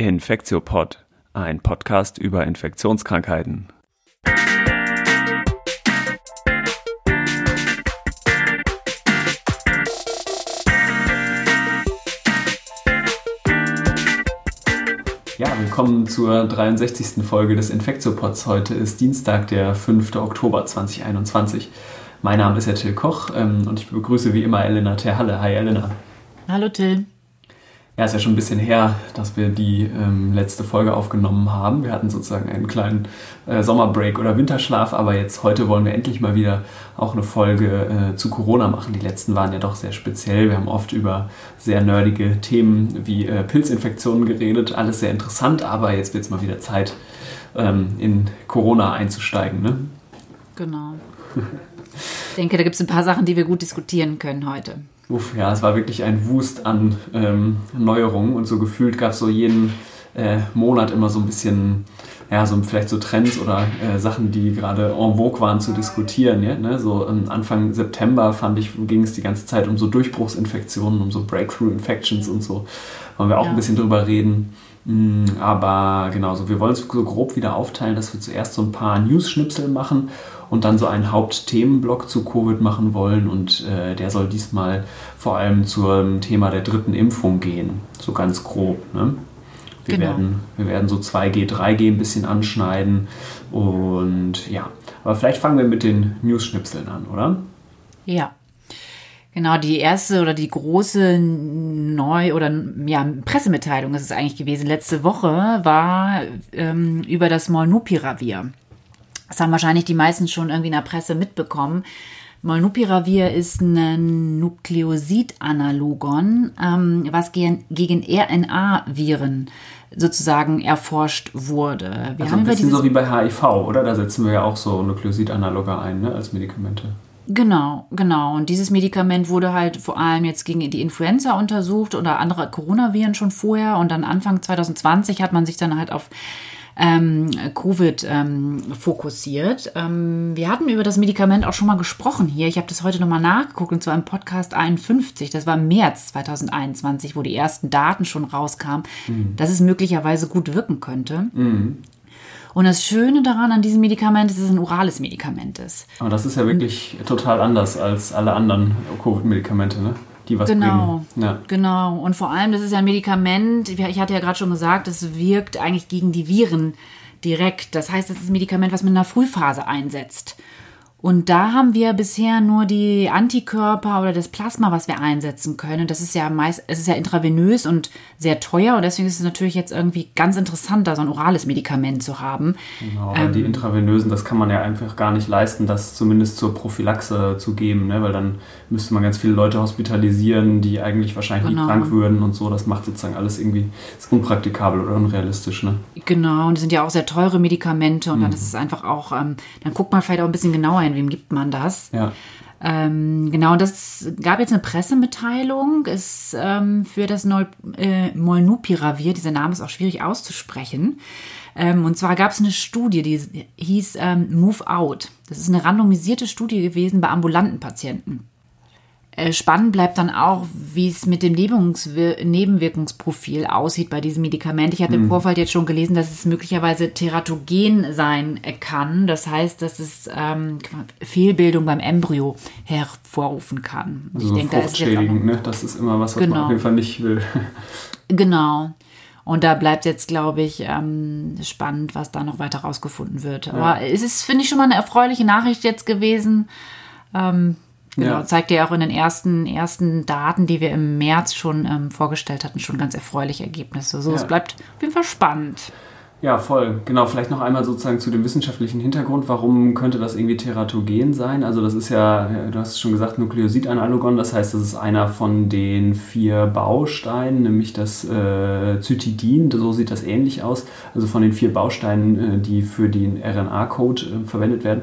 Infektiopod, ein Podcast über Infektionskrankheiten. Ja, willkommen zur 63. Folge des Infektiopods. Heute ist Dienstag, der 5. Oktober 2021. Mein Name ist ja Till Koch ähm, und ich begrüße wie immer Elena Terhalle. Hi Elena. Hallo Till. Ja, ist ja schon ein bisschen her, dass wir die ähm, letzte Folge aufgenommen haben. Wir hatten sozusagen einen kleinen äh, Sommerbreak oder Winterschlaf, aber jetzt heute wollen wir endlich mal wieder auch eine Folge äh, zu Corona machen. Die letzten waren ja doch sehr speziell. Wir haben oft über sehr nerdige Themen wie äh, Pilzinfektionen geredet. Alles sehr interessant, aber jetzt wird es mal wieder Zeit, ähm, in Corona einzusteigen. Ne? Genau. Ich denke, da gibt es ein paar Sachen, die wir gut diskutieren können heute. Uff, ja, es war wirklich ein Wust an ähm, Neuerungen und so gefühlt gab es so jeden äh, Monat immer so ein bisschen, ja, so vielleicht so Trends oder äh, Sachen, die gerade en vogue waren zu diskutieren. Ja, ne? So ähm, Anfang September fand ich, ging es die ganze Zeit um so Durchbruchsinfektionen, um so Breakthrough Infections und so. Wollen wir auch ja. ein bisschen drüber reden. Mm, aber genau, so, wir wollen es so grob wieder aufteilen, dass wir zuerst so ein paar News-Schnipsel machen und dann so einen Hauptthemenblock zu Covid machen wollen und äh, der soll diesmal vor allem zum Thema der dritten Impfung gehen, so ganz grob. Ne? Wir, genau. werden, wir werden so 2G, 3G ein bisschen anschneiden und ja, aber vielleicht fangen wir mit den News-Schnipseln an, oder? Ja. Genau, die erste oder die große Neu- oder ja, Pressemitteilung ist es eigentlich gewesen. Letzte Woche war ähm, über das Molnupiravir. Das haben wahrscheinlich die meisten schon irgendwie in der Presse mitbekommen. Molnupiravir ist ein Nukleosid-Analogon, ähm, was gegen, gegen RNA-Viren sozusagen erforscht wurde. Wir also ein bisschen so wie bei HIV, oder? Da setzen wir ja auch so Nukleosid-Analoga ein, ne, als Medikamente. Genau, genau. Und dieses Medikament wurde halt vor allem jetzt gegen die Influenza untersucht oder andere Coronaviren schon vorher. Und dann Anfang 2020 hat man sich dann halt auf ähm, Covid ähm, fokussiert. Ähm, wir hatten über das Medikament auch schon mal gesprochen hier. Ich habe das heute nochmal nachgeguckt und zwar im Podcast 51. Das war im März 2021, wo die ersten Daten schon rauskamen, mhm. dass es möglicherweise gut wirken könnte. Mhm. Und das Schöne daran an diesem Medikament ist, dass es ein orales Medikament ist. Aber das ist ja wirklich total anders als alle anderen Covid-Medikamente, ne? Die was genau, bringen. Ja. Genau. Und vor allem, das ist ja ein Medikament, ich hatte ja gerade schon gesagt, es wirkt eigentlich gegen die Viren direkt. Das heißt, es ist ein Medikament, was man in der Frühphase einsetzt. Und da haben wir bisher nur die Antikörper oder das Plasma, was wir einsetzen können. Das ist ja meist, es ist ja intravenös und sehr teuer und deswegen ist es natürlich jetzt irgendwie ganz interessant, da so ein orales Medikament zu haben. Genau, ähm, die intravenösen, das kann man ja einfach gar nicht leisten, das zumindest zur Prophylaxe zu geben, ne? weil dann müsste man ganz viele Leute hospitalisieren, die eigentlich wahrscheinlich genau. nie krank würden und so. Das macht sozusagen alles irgendwie ist unpraktikabel oder unrealistisch. Ne? Genau, und es sind ja auch sehr teure Medikamente und mhm. dann ist es einfach auch, ähm, dann guckt man vielleicht auch ein bisschen genauer hin sein? Wem gibt man das? Ja. Ähm, genau, das gab jetzt eine Pressemitteilung ist, ähm, für das Nol äh, Molnupiravir. Dieser Name ist auch schwierig auszusprechen. Ähm, und zwar gab es eine Studie, die hieß ähm, Move Out. Das ist eine randomisierte Studie gewesen bei ambulanten Patienten. Äh, spannend bleibt dann auch, wie es mit dem Nebenwirkungsprofil aussieht bei diesem Medikament. Ich hatte im hm. Vorfeld jetzt schon gelesen, dass es möglicherweise teratogen sein kann. Das heißt, dass es ähm, Fehlbildung beim Embryo hervorrufen kann. Also ich denke, da ist ne? Das ist immer was, was genau. man auf jeden Fall nicht will. genau. Und da bleibt jetzt, glaube ich, ähm, spannend, was da noch weiter rausgefunden wird. Ja. Aber es ist, finde ich, schon mal eine erfreuliche Nachricht jetzt gewesen. Ähm, Genau, ja. zeigt ja auch in den ersten, ersten Daten, die wir im März schon ähm, vorgestellt hatten, schon ganz erfreuliche Ergebnisse. So, ja. es bleibt auf jeden Fall spannend. Ja, voll. Genau, vielleicht noch einmal sozusagen zu dem wissenschaftlichen Hintergrund. Warum könnte das irgendwie teratogen sein? Also das ist ja, du hast es schon gesagt, Nukleosidanalogon. Das heißt, das ist einer von den vier Bausteinen, nämlich das äh, Zytidin. So sieht das ähnlich aus. Also von den vier Bausteinen, äh, die für den RNA-Code äh, verwendet werden.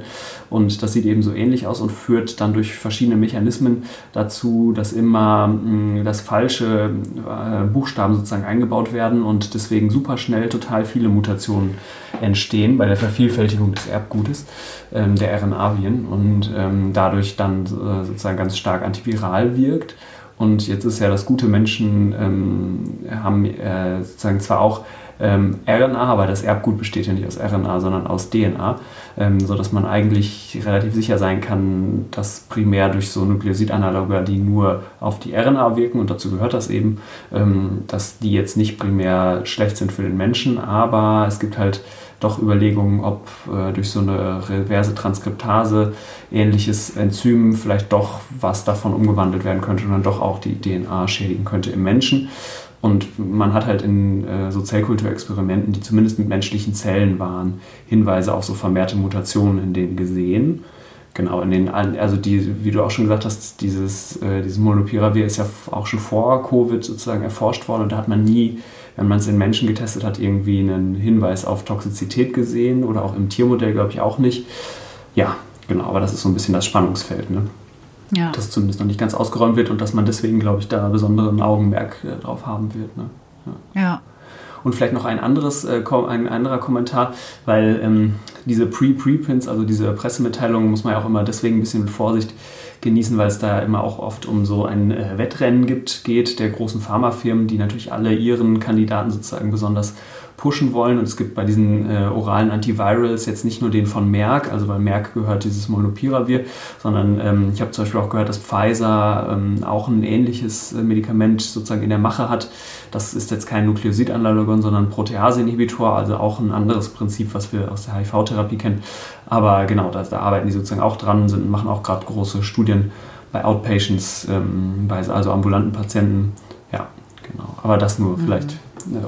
Und das sieht eben so ähnlich aus und führt dann durch verschiedene Mechanismen dazu, dass immer mh, das falsche äh, Buchstaben sozusagen eingebaut werden und deswegen super schnell total viele Mutationen Mutationen entstehen bei der Vervielfältigung des Erbgutes ähm, der RNA-Viren und ähm, dadurch dann äh, sozusagen ganz stark antiviral wirkt. Und jetzt ist ja das gute Menschen ähm, haben äh, sozusagen zwar auch ähm, RNA, aber das Erbgut besteht ja nicht aus RNA, sondern aus DNA, ähm, sodass man eigentlich relativ sicher sein kann, dass primär durch so Nukleosidanaloga, die nur auf die RNA wirken, und dazu gehört das eben, ähm, dass die jetzt nicht primär schlecht sind für den Menschen, aber es gibt halt doch Überlegungen, ob äh, durch so eine reverse Transkriptase ähnliches Enzym vielleicht doch was davon umgewandelt werden könnte und dann doch auch die DNA schädigen könnte im Menschen. Und man hat halt in äh, so Zellkulturexperimenten, die zumindest mit menschlichen Zellen waren, Hinweise auf so vermehrte Mutationen in denen gesehen. Genau, in den, also die, wie du auch schon gesagt hast, dieses, äh, dieses Molnupiravir ist ja auch schon vor Covid sozusagen erforscht worden und da hat man nie, wenn man es in Menschen getestet hat, irgendwie einen Hinweis auf Toxizität gesehen oder auch im Tiermodell, glaube ich, auch nicht. Ja, genau, aber das ist so ein bisschen das Spannungsfeld. Ne? Ja. das zumindest noch nicht ganz ausgeräumt wird und dass man deswegen, glaube ich, da besonderen Augenmerk äh, drauf haben wird. Ne? Ja. ja. Und vielleicht noch ein anderes, äh, ein anderer Kommentar, weil ähm, diese Pre-Preprints, also diese Pressemitteilungen, muss man ja auch immer deswegen ein bisschen mit Vorsicht genießen, weil es da immer auch oft um so ein äh, Wettrennen gibt, geht der großen Pharmafirmen, die natürlich alle ihren Kandidaten sozusagen besonders pushen wollen. Und es gibt bei diesen äh, oralen Antivirals jetzt nicht nur den von Merck, also bei Merck gehört dieses Molnupiravir, sondern ähm, ich habe zum Beispiel auch gehört, dass Pfizer ähm, auch ein ähnliches äh, Medikament sozusagen in der Mache hat. Das ist jetzt kein Nukleosidanalogon, sondern Protease-Inhibitor, also auch ein anderes Prinzip, was wir aus der HIV-Therapie kennen. Aber genau, da, da, arbeiten die sozusagen auch dran, sind, machen auch gerade große Studien bei Outpatients, ähm, bei also ambulanten Patienten. Ja, genau. Aber das nur mhm. vielleicht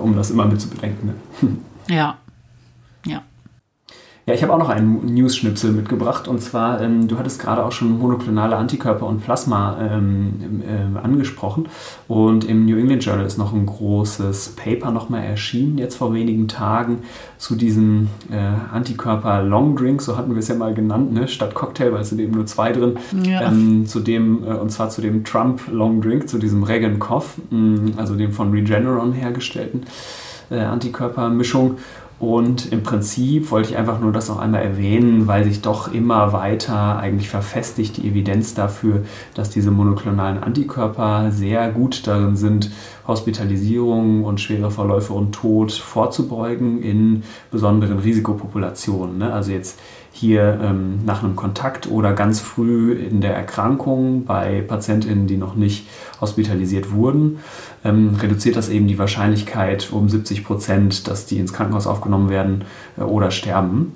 um das immer mit zu bedenken. Ne? Ja. Ja, ich habe auch noch einen News-Schnipsel mitgebracht und zwar, ähm, du hattest gerade auch schon monoklonale Antikörper und Plasma ähm, äh, angesprochen und im New England Journal ist noch ein großes Paper nochmal erschienen, jetzt vor wenigen Tagen, zu diesem äh, Antikörper Long Drink, so hatten wir es ja mal genannt, ne? statt Cocktail, weil es sind eben nur zwei drin, ja. ähm, zu dem, äh, und zwar zu dem Trump Long Drink, zu diesem Regan Cough, also dem von Regeneron hergestellten äh, Antikörpermischung. Und im Prinzip wollte ich einfach nur das noch einmal erwähnen, weil sich doch immer weiter eigentlich verfestigt die Evidenz dafür, dass diese monoklonalen Antikörper sehr gut darin sind, Hospitalisierung und schwere Verläufe und Tod vorzubeugen in besonderen Risikopopulationen. Ne? Also jetzt hier ähm, nach einem Kontakt oder ganz früh in der Erkrankung bei Patientinnen, die noch nicht hospitalisiert wurden, ähm, reduziert das eben die Wahrscheinlichkeit um 70 Prozent, dass die ins Krankenhaus aufgenommen werden äh, oder sterben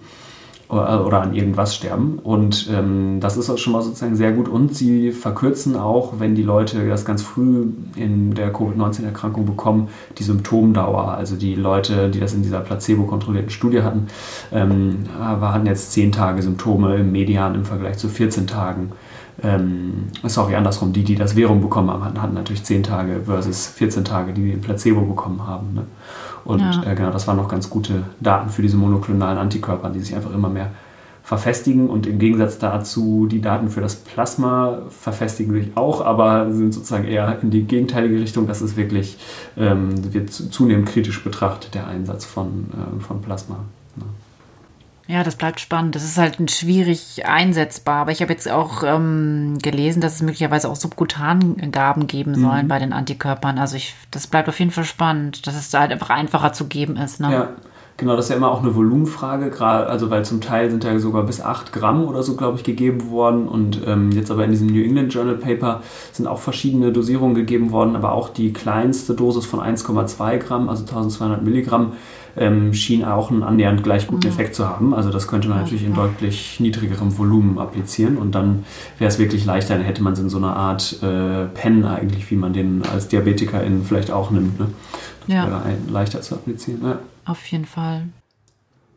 oder an irgendwas sterben. Und ähm, das ist auch schon mal sozusagen sehr gut. Und sie verkürzen auch, wenn die Leute das ganz früh in der Covid-19-Erkrankung bekommen, die Symptomdauer. Also die Leute, die das in dieser placebo-kontrollierten Studie hatten, ähm, hatten jetzt 10 Tage Symptome im Median im Vergleich zu 14 Tagen. Ähm, sorry, andersrum, die, die das Währung bekommen haben, hatten, hatten natürlich 10 Tage versus 14 Tage, die den Placebo bekommen haben. Ne? Und ja. äh, genau, das waren noch ganz gute Daten für diese monoklonalen Antikörper, die sich einfach immer mehr verfestigen. Und im Gegensatz dazu, die Daten für das Plasma verfestigen sich auch, aber sind sozusagen eher in die gegenteilige Richtung. Das ist wirklich, ähm, wird zunehmend kritisch betrachtet, der Einsatz von, äh, von Plasma. Ja. Das bleibt spannend. Das ist halt schwierig einsetzbar. Aber ich habe jetzt auch ähm, gelesen, dass es möglicherweise auch Subkutangaben geben sollen mhm. bei den Antikörpern. Also ich, das bleibt auf jeden Fall spannend, dass es da halt einfach einfacher zu geben ist. Ne? Ja. Genau, das ist ja immer auch eine Volumenfrage, gerade, also weil zum Teil sind ja sogar bis 8 Gramm oder so, glaube ich, gegeben worden. Und ähm, jetzt aber in diesem New England Journal Paper sind auch verschiedene Dosierungen gegeben worden, aber auch die kleinste Dosis von 1,2 Gramm, also 1200 Milligramm, ähm, schien auch einen annähernd gleich guten. Effekt zu haben. Also das könnte man natürlich in deutlich niedrigerem Volumen applizieren und dann wäre es wirklich leichter, dann hätte man es in so einer Art äh, Pen eigentlich, wie man den als Diabetikerin vielleicht auch nimmt. Ne? Das ja. wäre leichter zu applizieren. Ja. Auf jeden Fall.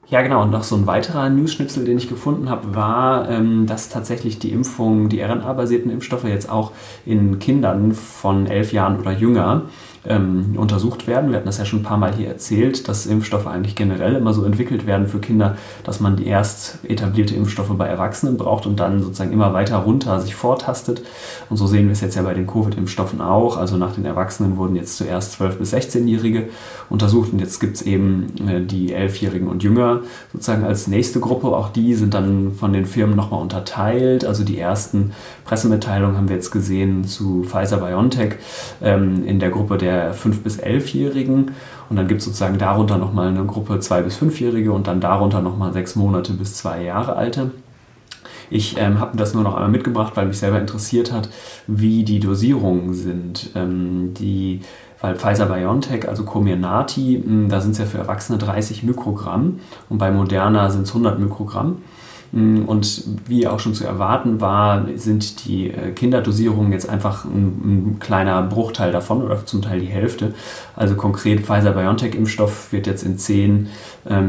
Ja, genau. Und noch so ein weiterer News-Schnipsel, den ich gefunden habe, war, ähm, dass tatsächlich die Impfung, die RNA-basierten Impfstoffe jetzt auch in Kindern von elf Jahren oder jünger ähm, untersucht werden. Wir hatten das ja schon ein paar Mal hier erzählt, dass Impfstoffe eigentlich generell immer so entwickelt werden für Kinder, dass man die erst etablierte Impfstoffe bei Erwachsenen braucht und dann sozusagen immer weiter runter sich vortastet. Und so sehen wir es jetzt ja bei den Covid-Impfstoffen auch. Also nach den Erwachsenen wurden jetzt zuerst 12- bis 16-Jährige untersucht und jetzt gibt es eben äh, die 11-Jährigen und Jünger sozusagen als nächste Gruppe. Auch die sind dann von den Firmen nochmal unterteilt. Also die ersten Pressemitteilungen haben wir jetzt gesehen zu Pfizer-BioNTech ähm, in der Gruppe der 5- bis 11-Jährigen. Und dann gibt es sozusagen darunter nochmal eine Gruppe 2- bis 5-Jährige und dann darunter nochmal 6 Monate bis 2 Jahre alte. Ich ähm, habe das nur noch einmal mitgebracht, weil mich selber interessiert hat, wie die Dosierungen sind. Ähm, die, weil Pfizer BioNTech, also Comirnaty, hm, da sind es ja für Erwachsene 30 Mikrogramm und bei Moderna sind es 100 Mikrogramm. Mm, und wie auch schon zu erwarten war, sind die äh, Kinderdosierungen jetzt einfach ein, ein, kleiner Bruchteil davon oder zum Teil die Hälfte. Also konkret Pfizer-BioNTech-Impfstoff wird jetzt in 10,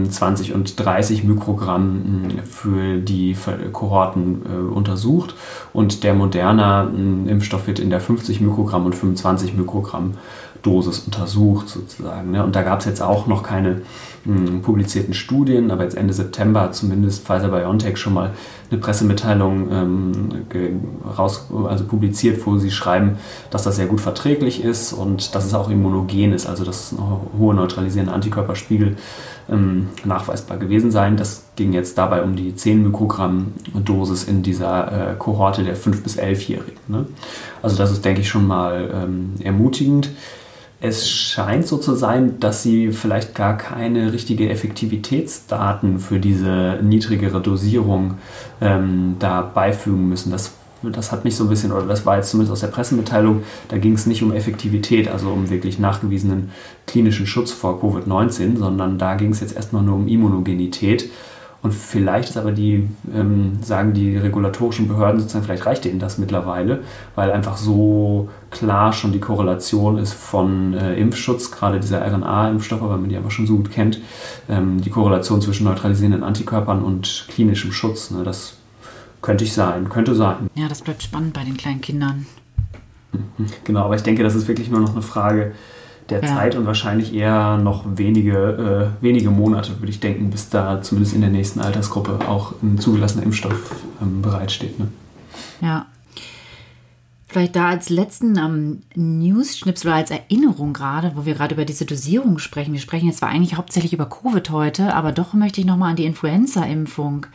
20 ähm, und 30 Mikrogramm mm, für die Kohorten äh, untersucht und der Moderna-Impfstoff mm, wird in der 50 Mikrogramm und 25 Mikrogramm Dosis untersucht sozusagen. Ne? Und da gab es jetzt auch noch keine mh, publizierten Studien, aber jetzt Ende September hat zumindest Pfizer-BioNTech schon mal eine Pressemitteilung ähm, raus, also publiziert, wo sie schreiben, dass das sehr gut verträglich ist und dass es auch immunogen ist, also dass hohe neutralisierende Antikörperspiegel ähm, nachweisbar gewesen sein. Das ging jetzt dabei um die 10 Mikrogramm Dosis in dieser äh, Kohorte der 5- bis 11-Jährigen. Ne? Also das ist, denke ich, schon mal ähm, ermutigend. Es scheint so zu sein, dass sie vielleicht gar keine richtige Effektivitätsdaten für diese niedrigere Dosierung ähm, da beifügen müssen. Das, das hat mich so ein bisschen, oder das war jetzt zumindest aus der Pressemitteilung, da ging es nicht um Effektivität, also um wirklich nachgewiesenen klinischen Schutz vor Covid-19, sondern da ging es jetzt erstmal nur um Immunogenität. Und vielleicht ist aber die, ähm, sagen die regulatorischen Behörden sozusagen, vielleicht reicht denen das mittlerweile, weil einfach so klar schon die Korrelation ist von äh, Impfschutz, gerade dieser RNA-Impfstoffe, weil man die einfach schon so gut kennt, ähm, die Korrelation zwischen neutralisierenden Antikörpern und klinischem Schutz. Ne, das könnte ich sein, könnte sein. Ja, das bleibt spannend bei den kleinen Kindern. Mhm. Genau, aber ich denke, das ist wirklich nur noch eine Frage der ja. Zeit und wahrscheinlich eher noch wenige, äh, wenige Monate, würde ich denken, bis da zumindest in der nächsten Altersgruppe auch ein zugelassener Impfstoff ähm, bereitsteht. Ne? Ja. Vielleicht da als letzten ähm, News-Schnipsel als Erinnerung gerade, wo wir gerade über diese Dosierung sprechen. Wir sprechen jetzt zwar eigentlich hauptsächlich über Covid heute, aber doch möchte ich nochmal an die Influenza-Impfung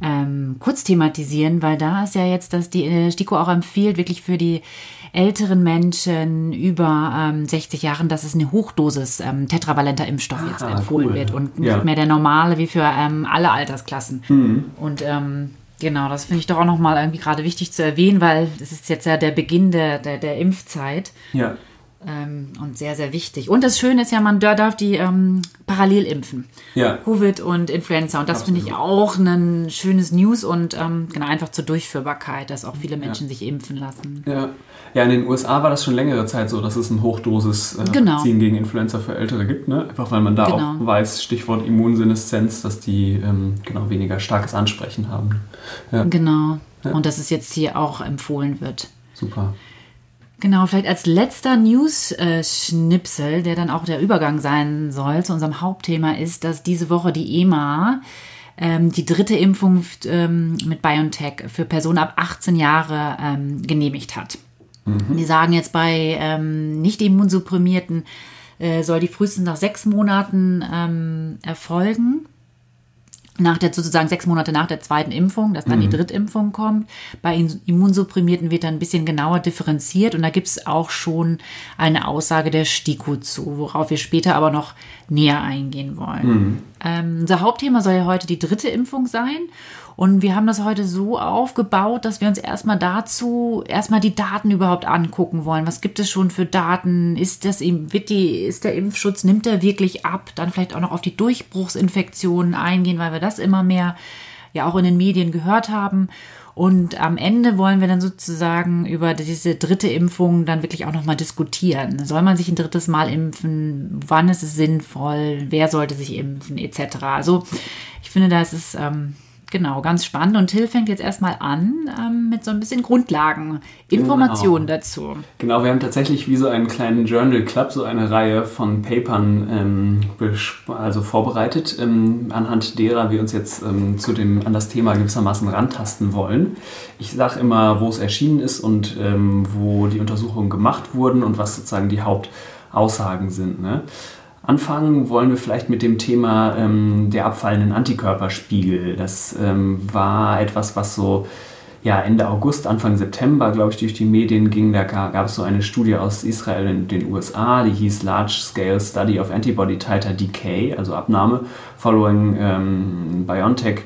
ähm, kurz thematisieren, weil da ist ja jetzt, dass die äh, STIKO auch empfiehlt, wirklich für die älteren Menschen über ähm, 60 Jahren, dass es eine Hochdosis ähm, tetravalenter Impfstoff ah, jetzt empfohlen cool. wird und nicht ja. mehr der normale wie für ähm, alle Altersklassen. Mhm. Und ähm, genau, das finde ich doch auch nochmal irgendwie gerade wichtig zu erwähnen, weil es ist jetzt ja der Beginn der, der, der Impfzeit. Ja. Ähm, und sehr, sehr wichtig. Und das Schöne ist ja, man darf die ähm, parallel impfen. Ja. Covid und Influenza. Und das finde ich auch ein schönes News und genau einfach zur Durchführbarkeit, dass auch viele Menschen ja. sich impfen lassen. Ja. Ja, in den USA war das schon längere Zeit so, dass es ein Hochdosis-Vakzin äh, genau. gegen Influenza für Ältere gibt. Ne? Einfach weil man da genau. auch weiß, Stichwort Immunseneszenz, dass die ähm, genau weniger starkes Ansprechen haben. Ja. Genau. Und dass es jetzt hier auch empfohlen wird. Super. Genau, vielleicht als letzter News-Schnipsel, der dann auch der Übergang sein soll zu unserem Hauptthema, ist, dass diese Woche die EMA ähm, die dritte Impfung ähm, mit BioNTech für Personen ab 18 Jahre ähm, genehmigt hat. Mhm. Die sagen jetzt bei ähm, nicht immunsupprimierten äh, soll die frühestens nach sechs Monaten ähm, erfolgen nach der sozusagen sechs Monate nach der zweiten Impfung, dass dann mhm. die Drittimpfung kommt. Bei Immunsupprimierten wird dann ein bisschen genauer differenziert und da gibt es auch schon eine Aussage der STIKO zu, worauf wir später aber noch näher eingehen wollen. Mhm. Ähm, unser Hauptthema soll ja heute die dritte Impfung sein und wir haben das heute so aufgebaut, dass wir uns erstmal dazu erstmal die Daten überhaupt angucken wollen. Was gibt es schon für Daten? Ist das wird die, ist der Impfschutz, nimmt er wirklich ab? Dann vielleicht auch noch auf die Durchbruchsinfektionen eingehen, weil wir das immer mehr ja auch in den Medien gehört haben. Und am Ende wollen wir dann sozusagen über diese dritte Impfung dann wirklich auch nochmal diskutieren. Soll man sich ein drittes Mal impfen? Wann ist es sinnvoll? Wer sollte sich impfen? Etc. Also ich finde, da ist es ähm, Genau, ganz spannend. Und Till fängt jetzt erstmal an ähm, mit so ein bisschen Grundlagen, Informationen genau. dazu. Genau, wir haben tatsächlich wie so einen kleinen Journal Club, so eine Reihe von Papern ähm, also vorbereitet, ähm, anhand derer wir uns jetzt ähm, zu dem, an das Thema gewissermaßen rantasten wollen. Ich sage immer, wo es erschienen ist und ähm, wo die Untersuchungen gemacht wurden und was sozusagen die Hauptaussagen sind. Ne? Anfangen wollen wir vielleicht mit dem Thema ähm, der abfallenden Antikörperspiegel. Das ähm, war etwas, was so ja, Ende August, Anfang September, glaube ich, durch die Medien ging. Da gab es so eine Studie aus Israel in den USA, die hieß Large Scale Study of Antibody Titer Decay, also Abnahme following ähm, BioNTech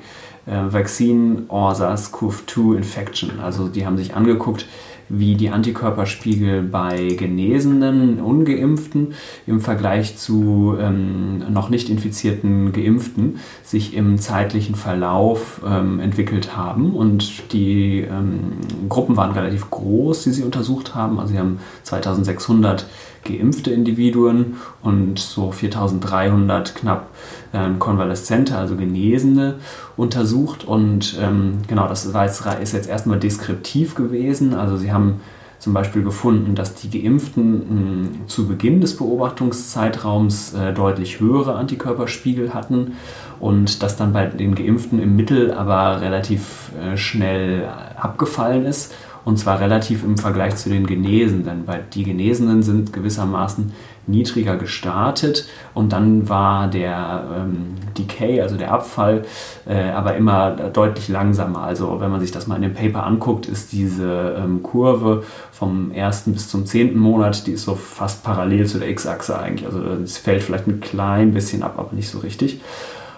äh, Vaccine or SARS-CoV-2 Infection. Also die haben sich angeguckt, wie die Antikörperspiegel bei genesenen Ungeimpften im Vergleich zu ähm, noch nicht infizierten Geimpften sich im zeitlichen Verlauf ähm, entwickelt haben. Und die ähm, Gruppen waren relativ groß, die sie untersucht haben. Also sie haben 2600 geimpfte Individuen und so 4300 knapp äh, Konvaleszente, also Genesene, untersucht. Und ähm, genau, das war jetzt, ist jetzt erstmal deskriptiv gewesen. Also sie haben zum Beispiel gefunden, dass die Geimpften mh, zu Beginn des Beobachtungszeitraums äh, deutlich höhere Antikörperspiegel hatten und dass dann bei den Geimpften im Mittel aber relativ äh, schnell abgefallen ist und zwar relativ im Vergleich zu den Genesenen, weil die Genesenen sind gewissermaßen niedriger gestartet und dann war der ähm, Decay, also der Abfall, äh, aber immer deutlich langsamer. Also wenn man sich das mal in dem Paper anguckt, ist diese ähm, Kurve vom ersten bis zum zehnten Monat, die ist so fast parallel zu der X-Achse eigentlich. Also es fällt vielleicht ein klein bisschen ab, aber nicht so richtig.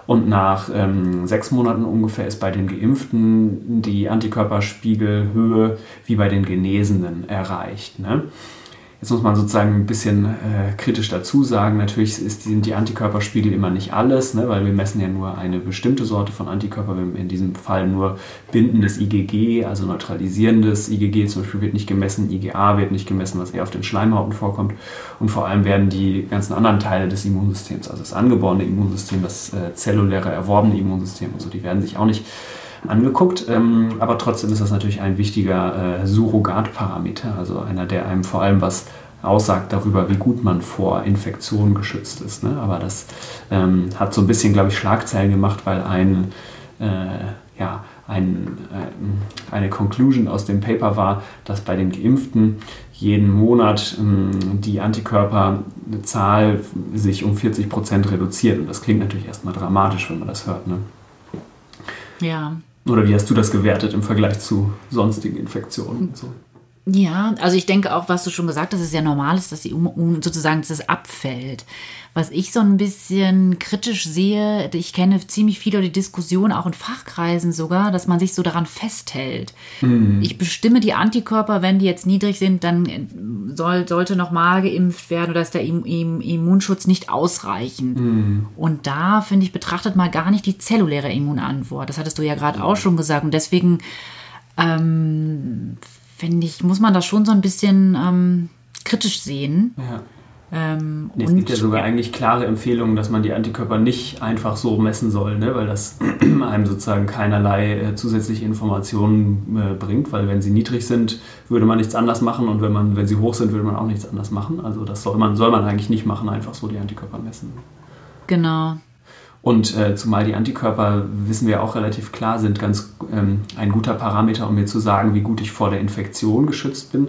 Und nach ähm, sechs Monaten ungefähr ist bei den Geimpften die Antikörperspiegelhöhe wie bei den Genesenen erreicht. Ne? Jetzt muss man sozusagen ein bisschen äh, kritisch dazu sagen, natürlich ist, sind die Antikörperspiegel immer nicht alles, ne, weil wir messen ja nur eine bestimmte Sorte von Antikörper, in diesem Fall nur bindendes IgG, also neutralisierendes IgG zum Beispiel wird nicht gemessen, IgA wird nicht gemessen, was eher auf den Schleimhauten vorkommt. Und vor allem werden die ganzen anderen Teile des Immunsystems, also das angeborene Immunsystem, das äh, zelluläre erworbene Immunsystem und so, die werden sich auch nicht angeguckt. Ähm, aber trotzdem ist das natürlich ein wichtiger äh, Surrogatparameter, also einer, der einem vor allem was aussagt darüber, wie gut man vor Infektionen geschützt ist. Ne? Aber das ähm, hat so ein bisschen, glaube ich, Schlagzeilen gemacht, weil ein, äh, ja, ein, äh, eine Conclusion aus dem Paper war, dass bei den Geimpften jeden Monat ähm, die Antikörperzahl sich um 40 Prozent reduziert. Und das klingt natürlich erstmal dramatisch, wenn man das hört. Ne? Ja, oder wie hast du das gewertet im Vergleich zu sonstigen Infektionen? So? Ja, also ich denke auch, was du schon gesagt hast, ist ja normal ist, dass die sozusagen dass es abfällt. Was ich so ein bisschen kritisch sehe, ich kenne ziemlich viele die Diskussion auch in Fachkreisen sogar, dass man sich so daran festhält. Mhm. Ich bestimme die Antikörper, wenn die jetzt niedrig sind, dann soll, sollte nochmal geimpft werden oder ist der Im Im Immunschutz nicht ausreichend. Mhm. Und da finde ich betrachtet mal gar nicht die zelluläre Immunantwort. Das hattest du ja gerade auch schon gesagt. Und deswegen ähm, finde ich, muss man das schon so ein bisschen ähm, kritisch sehen. Ja. Ähm, nee, es gibt ja sogar eigentlich klare Empfehlungen, dass man die Antikörper nicht einfach so messen soll, ne? weil das einem sozusagen keinerlei äh, zusätzliche Informationen äh, bringt, weil wenn sie niedrig sind, würde man nichts anders machen und wenn, man, wenn sie hoch sind, würde man auch nichts anders machen. Also das soll man, soll man eigentlich nicht machen, einfach so die Antikörper messen. Genau. Und äh, zumal die Antikörper, wissen wir auch relativ klar, sind ganz ähm, ein guter Parameter, um mir zu sagen, wie gut ich vor der Infektion geschützt bin.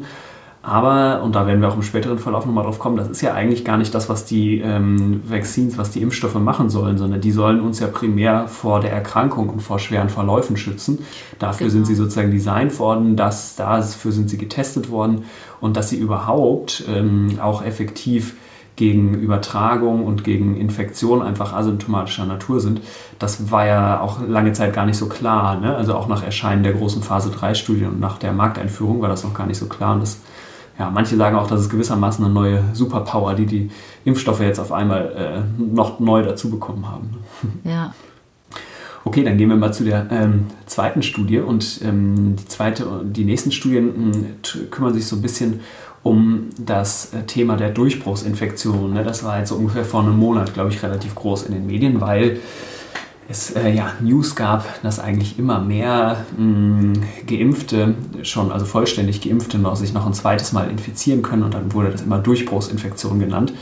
Aber, und da werden wir auch im späteren Verlauf nochmal drauf kommen, das ist ja eigentlich gar nicht das, was die ähm, Vaccines, was die Impfstoffe machen sollen, sondern die sollen uns ja primär vor der Erkrankung und vor schweren Verläufen schützen. Dafür genau. sind sie sozusagen designt worden, dass, dafür sind sie getestet worden und dass sie überhaupt ähm, auch effektiv gegen Übertragung und gegen Infektion einfach asymptomatischer Natur sind. Das war ja auch lange Zeit gar nicht so klar. Ne? Also auch nach Erscheinen der großen Phase 3-Studie und nach der Markteinführung war das noch gar nicht so klar. Und das, ja, manche sagen auch, das ist gewissermaßen eine neue Superpower, die die Impfstoffe jetzt auf einmal äh, noch neu dazu bekommen haben. Ja. Okay, dann gehen wir mal zu der ähm, zweiten Studie und ähm, die zweite, die nächsten Studien äh, kümmern sich so ein bisschen um das äh, Thema der Durchbruchsinfektion. Ne? Das war jetzt so ungefähr vor einem Monat, glaube ich, relativ groß in den Medien, weil es äh, ja, News gab, dass eigentlich immer mehr mh, mm, Geimpfte schon, also vollständig Geimpfte, noch, sich noch ein zweites Mal infizieren können und dann wurde das immer Durchbruchsinfektion genannt.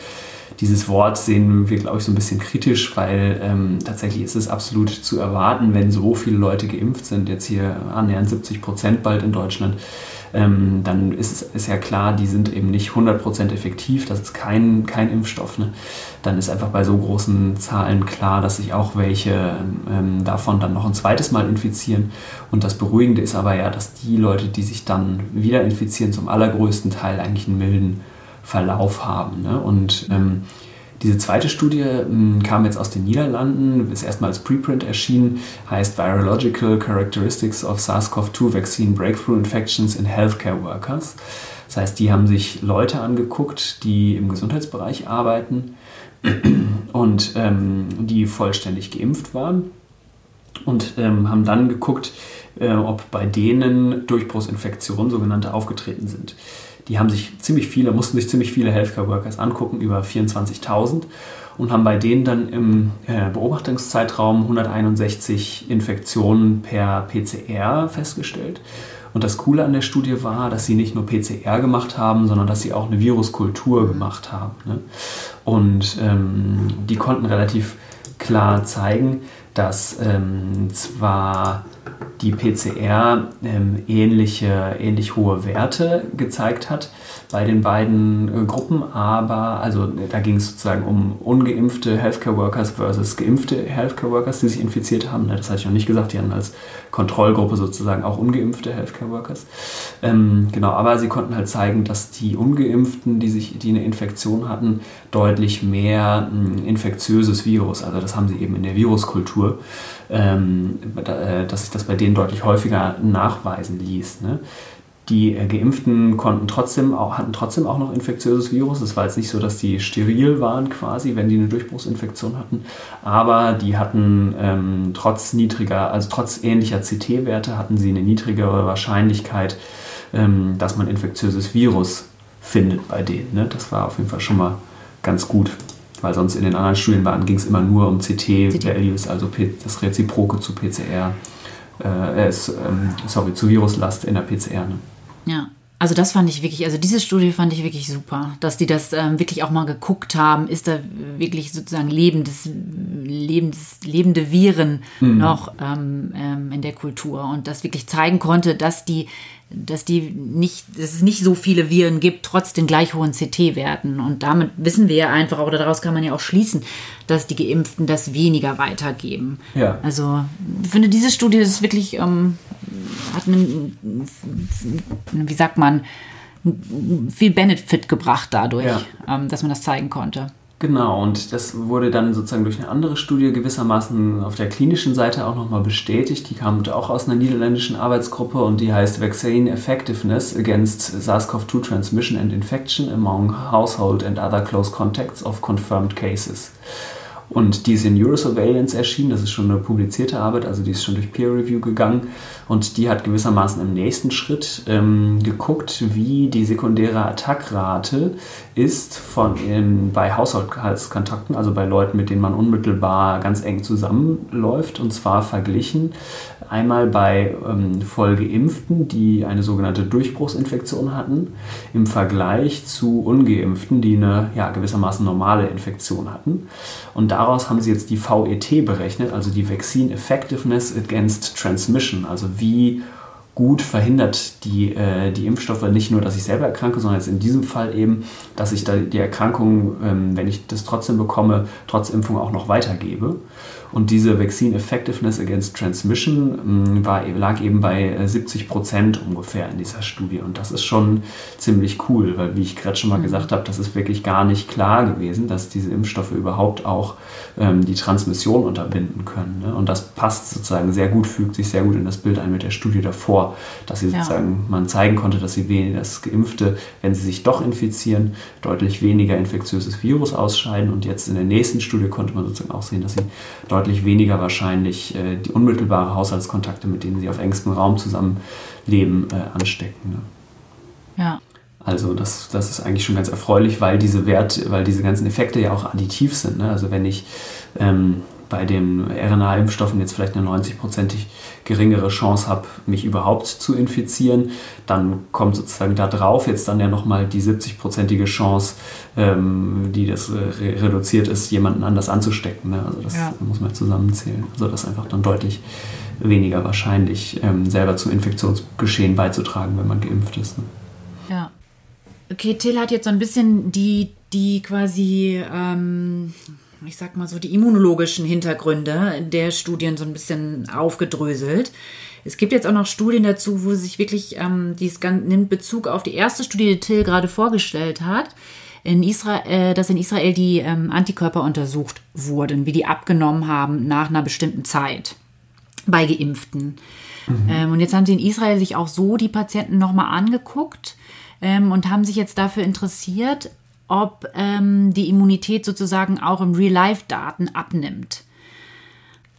Dieses Wort sehen wir, glaube ich, so ein bisschen kritisch, weil ähm, tatsächlich ist es absolut zu erwarten, wenn so viele Leute geimpft sind, jetzt hier annähernd 70 Prozent bald in Deutschland, ähm, dann ist, ist ja klar, die sind eben nicht 100% effektiv, das ist kein, kein Impfstoff. Ne? Dann ist einfach bei so großen Zahlen klar, dass sich auch welche ähm, davon dann noch ein zweites Mal infizieren. Und das Beruhigende ist aber ja, dass die Leute, die sich dann wieder infizieren, zum allergrößten Teil eigentlich einen milden Verlauf haben. Ne? Und ähm, diese zweite Studie hm, kam jetzt aus den Niederlanden, ist erstmal als Preprint erschienen, heißt Virological Characteristics of SARS-CoV-2 Vaccine Breakthrough Infections in Healthcare Workers. Das heißt, die haben sich Leute angeguckt, die im Gesundheitsbereich arbeiten und ähm, die vollständig geimpft waren und ähm, haben dann geguckt, äh, ob bei denen Durchbruchsinfektionen, sogenannte, aufgetreten sind. Die haben sich ziemlich viele, mussten sich ziemlich viele Healthcare Workers angucken, über 24.000 und haben bei denen dann im äh, Beobachtungszeitraum 161 Infektionen per PCR festgestellt. Und das Coole an der Studie war, dass sie nicht nur PCR gemacht haben, sondern dass sie auch eine Viruskultur gemacht haben. Ne? Und ähm, die konnten relativ klar zeigen, dass ähm, zwar die PCR ähm, ähnliche, ähnlich hohe Werte gezeigt hat bei den beiden äh, Gruppen, aber also da ging es sozusagen um ungeimpfte Healthcare Workers versus geimpfte Healthcare Workers, die sich infiziert haben. Ne, das hatte ich noch nicht gesagt, die hatten als Kontrollgruppe sozusagen auch ungeimpfte Healthcare Workers. Ähm, genau, aber sie konnten halt zeigen, dass die ungeimpften, die sich, die eine Infektion hatten, deutlich mehr ein infektiöses Virus, also das haben sie eben in der Viruskultur, dass sich das bei denen deutlich häufiger nachweisen ließ. Ne? Die äh, Geimpften konnten trotzdem auch, hatten trotzdem auch noch infektiöses Virus. Es war jetzt nicht so, dass die steril waren quasi, wenn die eine Durchbruchsinfektion hatten. Aber die hatten ähm, trotz niedriger, also trotz ähnlicher CT-Werte hatten sie eine niedrigere Wahrscheinlichkeit, ähm, dass man infektiöses Virus findet bei denen. Ne? Das war auf jeden Fall schon mal ganz gut. Weil sonst in den anderen Studien ging es immer nur um CT-Values, also das Reziproke zu PCR, äh, äh, sorry, zu Viruslast in der PCR. Ne? Ja. Also das fand ich wirklich, also diese Studie fand ich wirklich super, dass die das ähm, wirklich auch mal geguckt haben, ist da wirklich sozusagen lebendes, lebendes lebende Viren mhm. noch ähm, ähm, in der Kultur und das wirklich zeigen konnte, dass die dass die nicht, dass es nicht so viele Viren gibt, trotz den gleich hohen CT-Werten. Und damit wissen wir ja einfach, oder daraus kann man ja auch schließen, dass die Geimpften das weniger weitergeben. Ja. Also ich finde, diese Studie ist wirklich, ähm, hat einen, wie sagt man, viel Benefit gebracht dadurch, ja. ähm, dass man das zeigen konnte. Genau, und das wurde dann sozusagen durch eine andere Studie gewissermaßen auf der klinischen Seite auch nochmal bestätigt. Die kam auch aus einer niederländischen Arbeitsgruppe und die heißt Vaccine Effectiveness Against SARS-CoV-2 Transmission and Infection Among Household and Other Close Contacts of Confirmed Cases. Und die ist in Eurosurveillance erschienen, das ist schon eine publizierte Arbeit, also die ist schon durch Peer Review gegangen. Und die hat gewissermaßen im nächsten Schritt ähm, geguckt, wie die sekundäre Attackrate ist von in, bei Haushaltskontakten, also bei Leuten, mit denen man unmittelbar ganz eng zusammenläuft, und zwar verglichen einmal bei ähm, Vollgeimpften, die eine sogenannte Durchbruchsinfektion hatten, im Vergleich zu Ungeimpften, die eine ja, gewissermaßen normale Infektion hatten. Und daraus haben sie jetzt die VET berechnet, also die Vaccine Effectiveness Against Transmission, also wie gut verhindert die, äh, die Impfstoffe nicht nur, dass ich selber erkranke, sondern jetzt in diesem Fall eben, dass ich da die Erkrankung, ähm, wenn ich das trotzdem bekomme, trotz Impfung auch noch weitergebe. Und diese Vaccine Effectiveness Against Transmission ähm, war, lag eben bei 70 äh, Prozent ungefähr in dieser Studie. Und das ist schon ziemlich cool, weil, wie ich gerade schon mal mhm. gesagt habe, das ist wirklich gar nicht klar gewesen, dass diese Impfstoffe überhaupt auch ähm, die Transmission unterbinden können. Ne? Und das passt sozusagen sehr gut, fügt sich sehr gut in das Bild ein mit der Studie davor, dass sie sozusagen, ja. man zeigen konnte, dass sie weniger, dass Geimpfte, wenn sie sich doch infizieren, deutlich weniger infektiöses Virus ausscheiden. Und jetzt in der nächsten Studie konnte man sozusagen auch sehen, dass sie deutlich deutlich weniger wahrscheinlich äh, die unmittelbare Haushaltskontakte, mit denen sie auf engstem Raum zusammenleben, äh, anstecken. Ne? Ja. Also das, das ist eigentlich schon ganz erfreulich, weil diese Wert, weil diese ganzen Effekte ja auch additiv sind. Ne? Also wenn ich ähm, bei den RNA-Impfstoffen jetzt vielleicht eine 90-prozentig geringere Chance habe, mich überhaupt zu infizieren, dann kommt sozusagen da drauf jetzt dann ja nochmal die 70-prozentige Chance, ähm, die das re reduziert ist, jemanden anders anzustecken. Ne? Also das ja. muss man zusammenzählen. Also das ist einfach dann deutlich weniger wahrscheinlich, ähm, selber zum Infektionsgeschehen beizutragen, wenn man geimpft ist. Ne? Ja. Okay, Till hat jetzt so ein bisschen die, die quasi, ähm, ich sag mal so, die immunologischen Hintergründe der Studien so ein bisschen aufgedröselt. Es gibt jetzt auch noch Studien dazu, wo sich wirklich, ähm, dies nimmt Bezug auf die erste Studie, die Till gerade vorgestellt hat, in Israel, äh, dass in Israel die ähm, Antikörper untersucht wurden, wie die abgenommen haben nach einer bestimmten Zeit bei Geimpften. Mhm. Ähm, und jetzt haben sie in Israel sich auch so die Patienten nochmal angeguckt ähm, und haben sich jetzt dafür interessiert, ob ähm, die Immunität sozusagen auch im Real-Life-Daten abnimmt.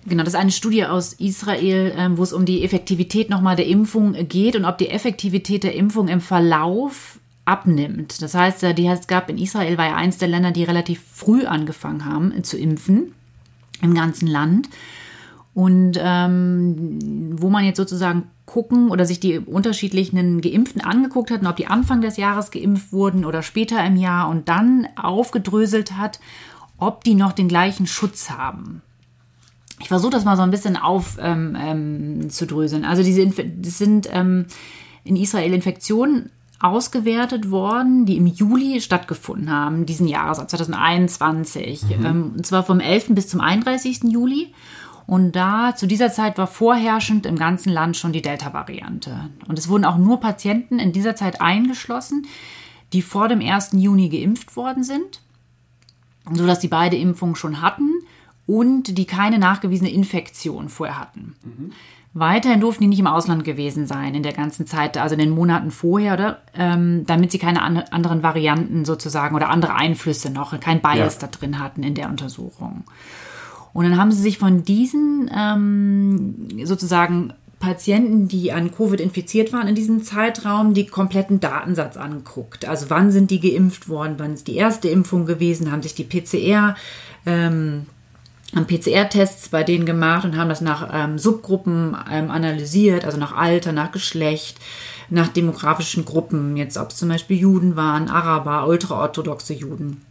Genau, das ist eine Studie aus Israel, ähm, wo es um die Effektivität nochmal der Impfung geht und ob die Effektivität der Impfung im Verlauf abnimmt. Das heißt, äh, die, es gab in Israel war ja eins der Länder, die relativ früh angefangen haben äh, zu impfen im ganzen Land. Und ähm, wo man jetzt sozusagen gucken oder sich die unterschiedlichen Geimpften angeguckt hat, ob die Anfang des Jahres geimpft wurden oder später im Jahr und dann aufgedröselt hat, ob die noch den gleichen Schutz haben. Ich versuche das mal so ein bisschen aufzudröseln. Ähm, ähm, also diese Inf das sind ähm, in Israel Infektionen ausgewertet worden, die im Juli stattgefunden haben, diesen Jahres, 2021. Mhm. Ähm, und zwar vom 11. bis zum 31. Juli. Und da zu dieser Zeit war vorherrschend im ganzen Land schon die Delta-Variante. Und es wurden auch nur Patienten in dieser Zeit eingeschlossen, die vor dem 1. Juni geimpft worden sind, sodass die beide Impfungen schon hatten und die keine nachgewiesene Infektion vorher hatten. Mhm. Weiterhin durften die nicht im Ausland gewesen sein in der ganzen Zeit, also in den Monaten vorher, oder? Ähm, damit sie keine an anderen Varianten sozusagen oder andere Einflüsse noch, kein Bias ja. da drin hatten in der Untersuchung. Und dann haben sie sich von diesen ähm, sozusagen Patienten, die an Covid infiziert waren in diesem Zeitraum, die kompletten Datensatz angeguckt. Also wann sind die geimpft worden, wann ist die erste Impfung gewesen, haben sich die PCR, ähm, haben PCR-Tests bei denen gemacht und haben das nach ähm, Subgruppen ähm, analysiert, also nach Alter, nach Geschlecht, nach demografischen Gruppen, jetzt ob es zum Beispiel Juden waren, Araber, ultraorthodoxe Juden.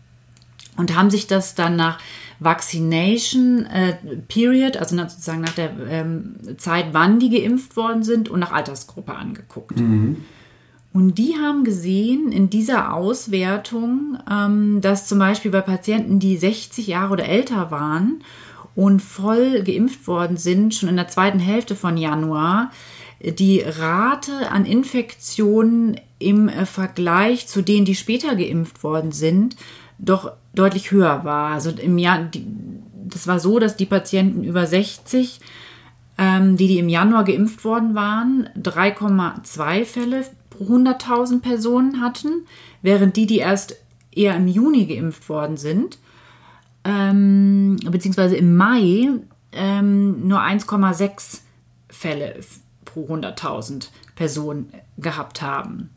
Und haben sich das dann nach Vaccination äh, Period, also sozusagen nach der ähm, Zeit, wann die geimpft worden sind und nach Altersgruppe angeguckt. Mhm. Und die haben gesehen in dieser Auswertung, ähm, dass zum Beispiel bei Patienten, die 60 Jahre oder älter waren und voll geimpft worden sind, schon in der zweiten Hälfte von Januar, die Rate an Infektionen im äh, Vergleich zu denen, die später geimpft worden sind, doch deutlich höher war. Also im Jahr, das war so, dass die Patienten über 60, ähm, die, die im Januar geimpft worden waren, 3,2 Fälle pro 100.000 Personen hatten, während die, die erst eher im Juni geimpft worden sind, ähm, beziehungsweise im Mai, ähm, nur 1,6 Fälle pro 100.000 Personen gehabt haben.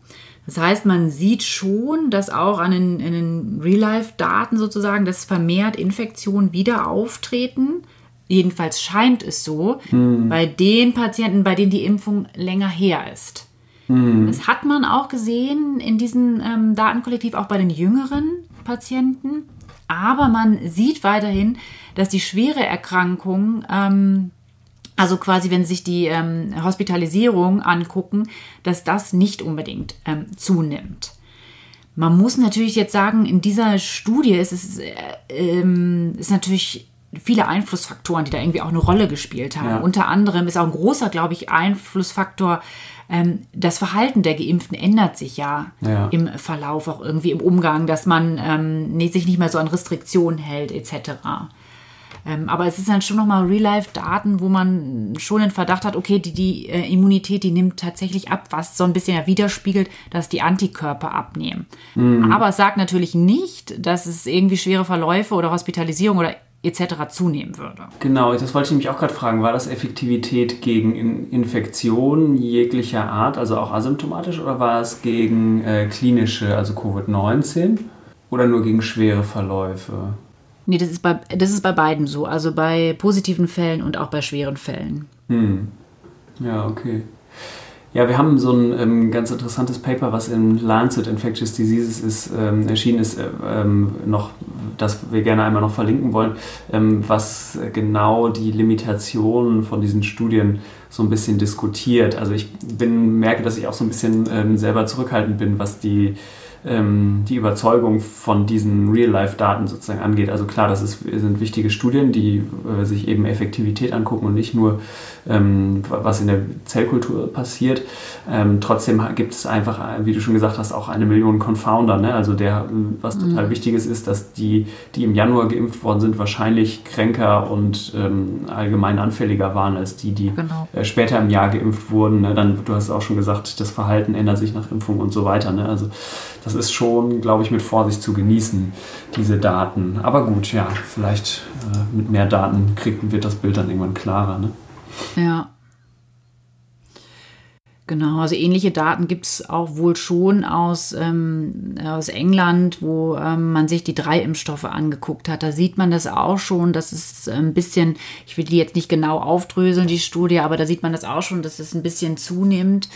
Das heißt, man sieht schon, dass auch an den, den Real-Life-Daten sozusagen, dass vermehrt Infektionen wieder auftreten. Jedenfalls scheint es so, hm. bei den Patienten, bei denen die Impfung länger her ist. Hm. Das hat man auch gesehen in diesem ähm, Datenkollektiv, auch bei den jüngeren Patienten. Aber man sieht weiterhin, dass die schwere Erkrankung ähm, also quasi, wenn Sie sich die ähm, Hospitalisierung angucken, dass das nicht unbedingt ähm, zunimmt. Man muss natürlich jetzt sagen, in dieser Studie ist es äh, ähm, ist natürlich viele Einflussfaktoren, die da irgendwie auch eine Rolle gespielt haben. Ja. Unter anderem ist auch ein großer, glaube ich, Einflussfaktor, ähm, das Verhalten der Geimpften ändert sich ja, ja, im Verlauf auch irgendwie im Umgang, dass man ähm, sich nicht mehr so an Restriktionen hält etc. Ähm, aber es ist dann schon nochmal Real-Life-Daten, wo man schon den Verdacht hat, okay, die, die äh, Immunität, die nimmt tatsächlich ab, was so ein bisschen ja widerspiegelt, dass die Antikörper abnehmen. Mhm. Aber es sagt natürlich nicht, dass es irgendwie schwere Verläufe oder Hospitalisierung oder etc. zunehmen würde. Genau, das wollte ich nämlich auch gerade fragen. War das Effektivität gegen Infektionen jeglicher Art, also auch asymptomatisch, oder war es gegen äh, klinische, also Covid-19 oder nur gegen schwere Verläufe? Nee, das ist, bei, das ist bei beiden so. Also bei positiven Fällen und auch bei schweren Fällen. Hm. Ja, okay. Ja, wir haben so ein ähm, ganz interessantes Paper, was in Lancet Infectious Diseases ist, ähm, erschienen ist, äh, ähm, noch, das wir gerne einmal noch verlinken wollen, ähm, was genau die Limitationen von diesen Studien so ein bisschen diskutiert. Also ich bin, merke, dass ich auch so ein bisschen ähm, selber zurückhaltend bin, was die ähm, die Überzeugung von diesen Real-Life-Daten sozusagen angeht. Also klar, das ist, sind wichtige Studien, die äh, sich eben Effektivität angucken und nicht nur, ähm, was in der Zellkultur passiert. Ähm, trotzdem gibt es einfach, wie du schon gesagt hast, auch eine Million Confounder. Ne? Also der, was mhm. total wichtig ist, ist, dass die, die im Januar geimpft worden sind, wahrscheinlich kränker und ähm, allgemein anfälliger waren als die, die genau. äh, später im Jahr geimpft wurden. Ne? Dann, du hast auch schon gesagt, das Verhalten ändert sich nach Impfung und so weiter. Ne? Also das ist schon, glaube ich, mit Vorsicht zu genießen, diese Daten. Aber gut, ja, vielleicht äh, mit mehr Daten kriegt, wird das Bild dann irgendwann klarer. Ne? Ja. Genau, also ähnliche Daten gibt es auch wohl schon aus, ähm, aus England, wo ähm, man sich die drei Impfstoffe angeguckt hat. Da sieht man das auch schon, dass es ein bisschen, ich will die jetzt nicht genau aufdröseln, die Studie, aber da sieht man das auch schon, dass es ein bisschen zunimmt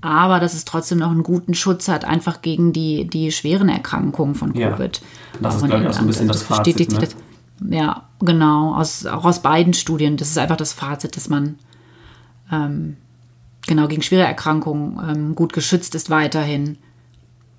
aber dass es trotzdem noch einen guten Schutz hat, einfach gegen die, die schweren Erkrankungen von Covid. Ja, das ist, glaube ich, auch so ein bisschen das, das Fazit. Ne? Das, ja, genau, aus, auch aus beiden Studien. Das ist einfach das Fazit, dass man ähm, genau gegen schwere Erkrankungen ähm, gut geschützt ist weiterhin.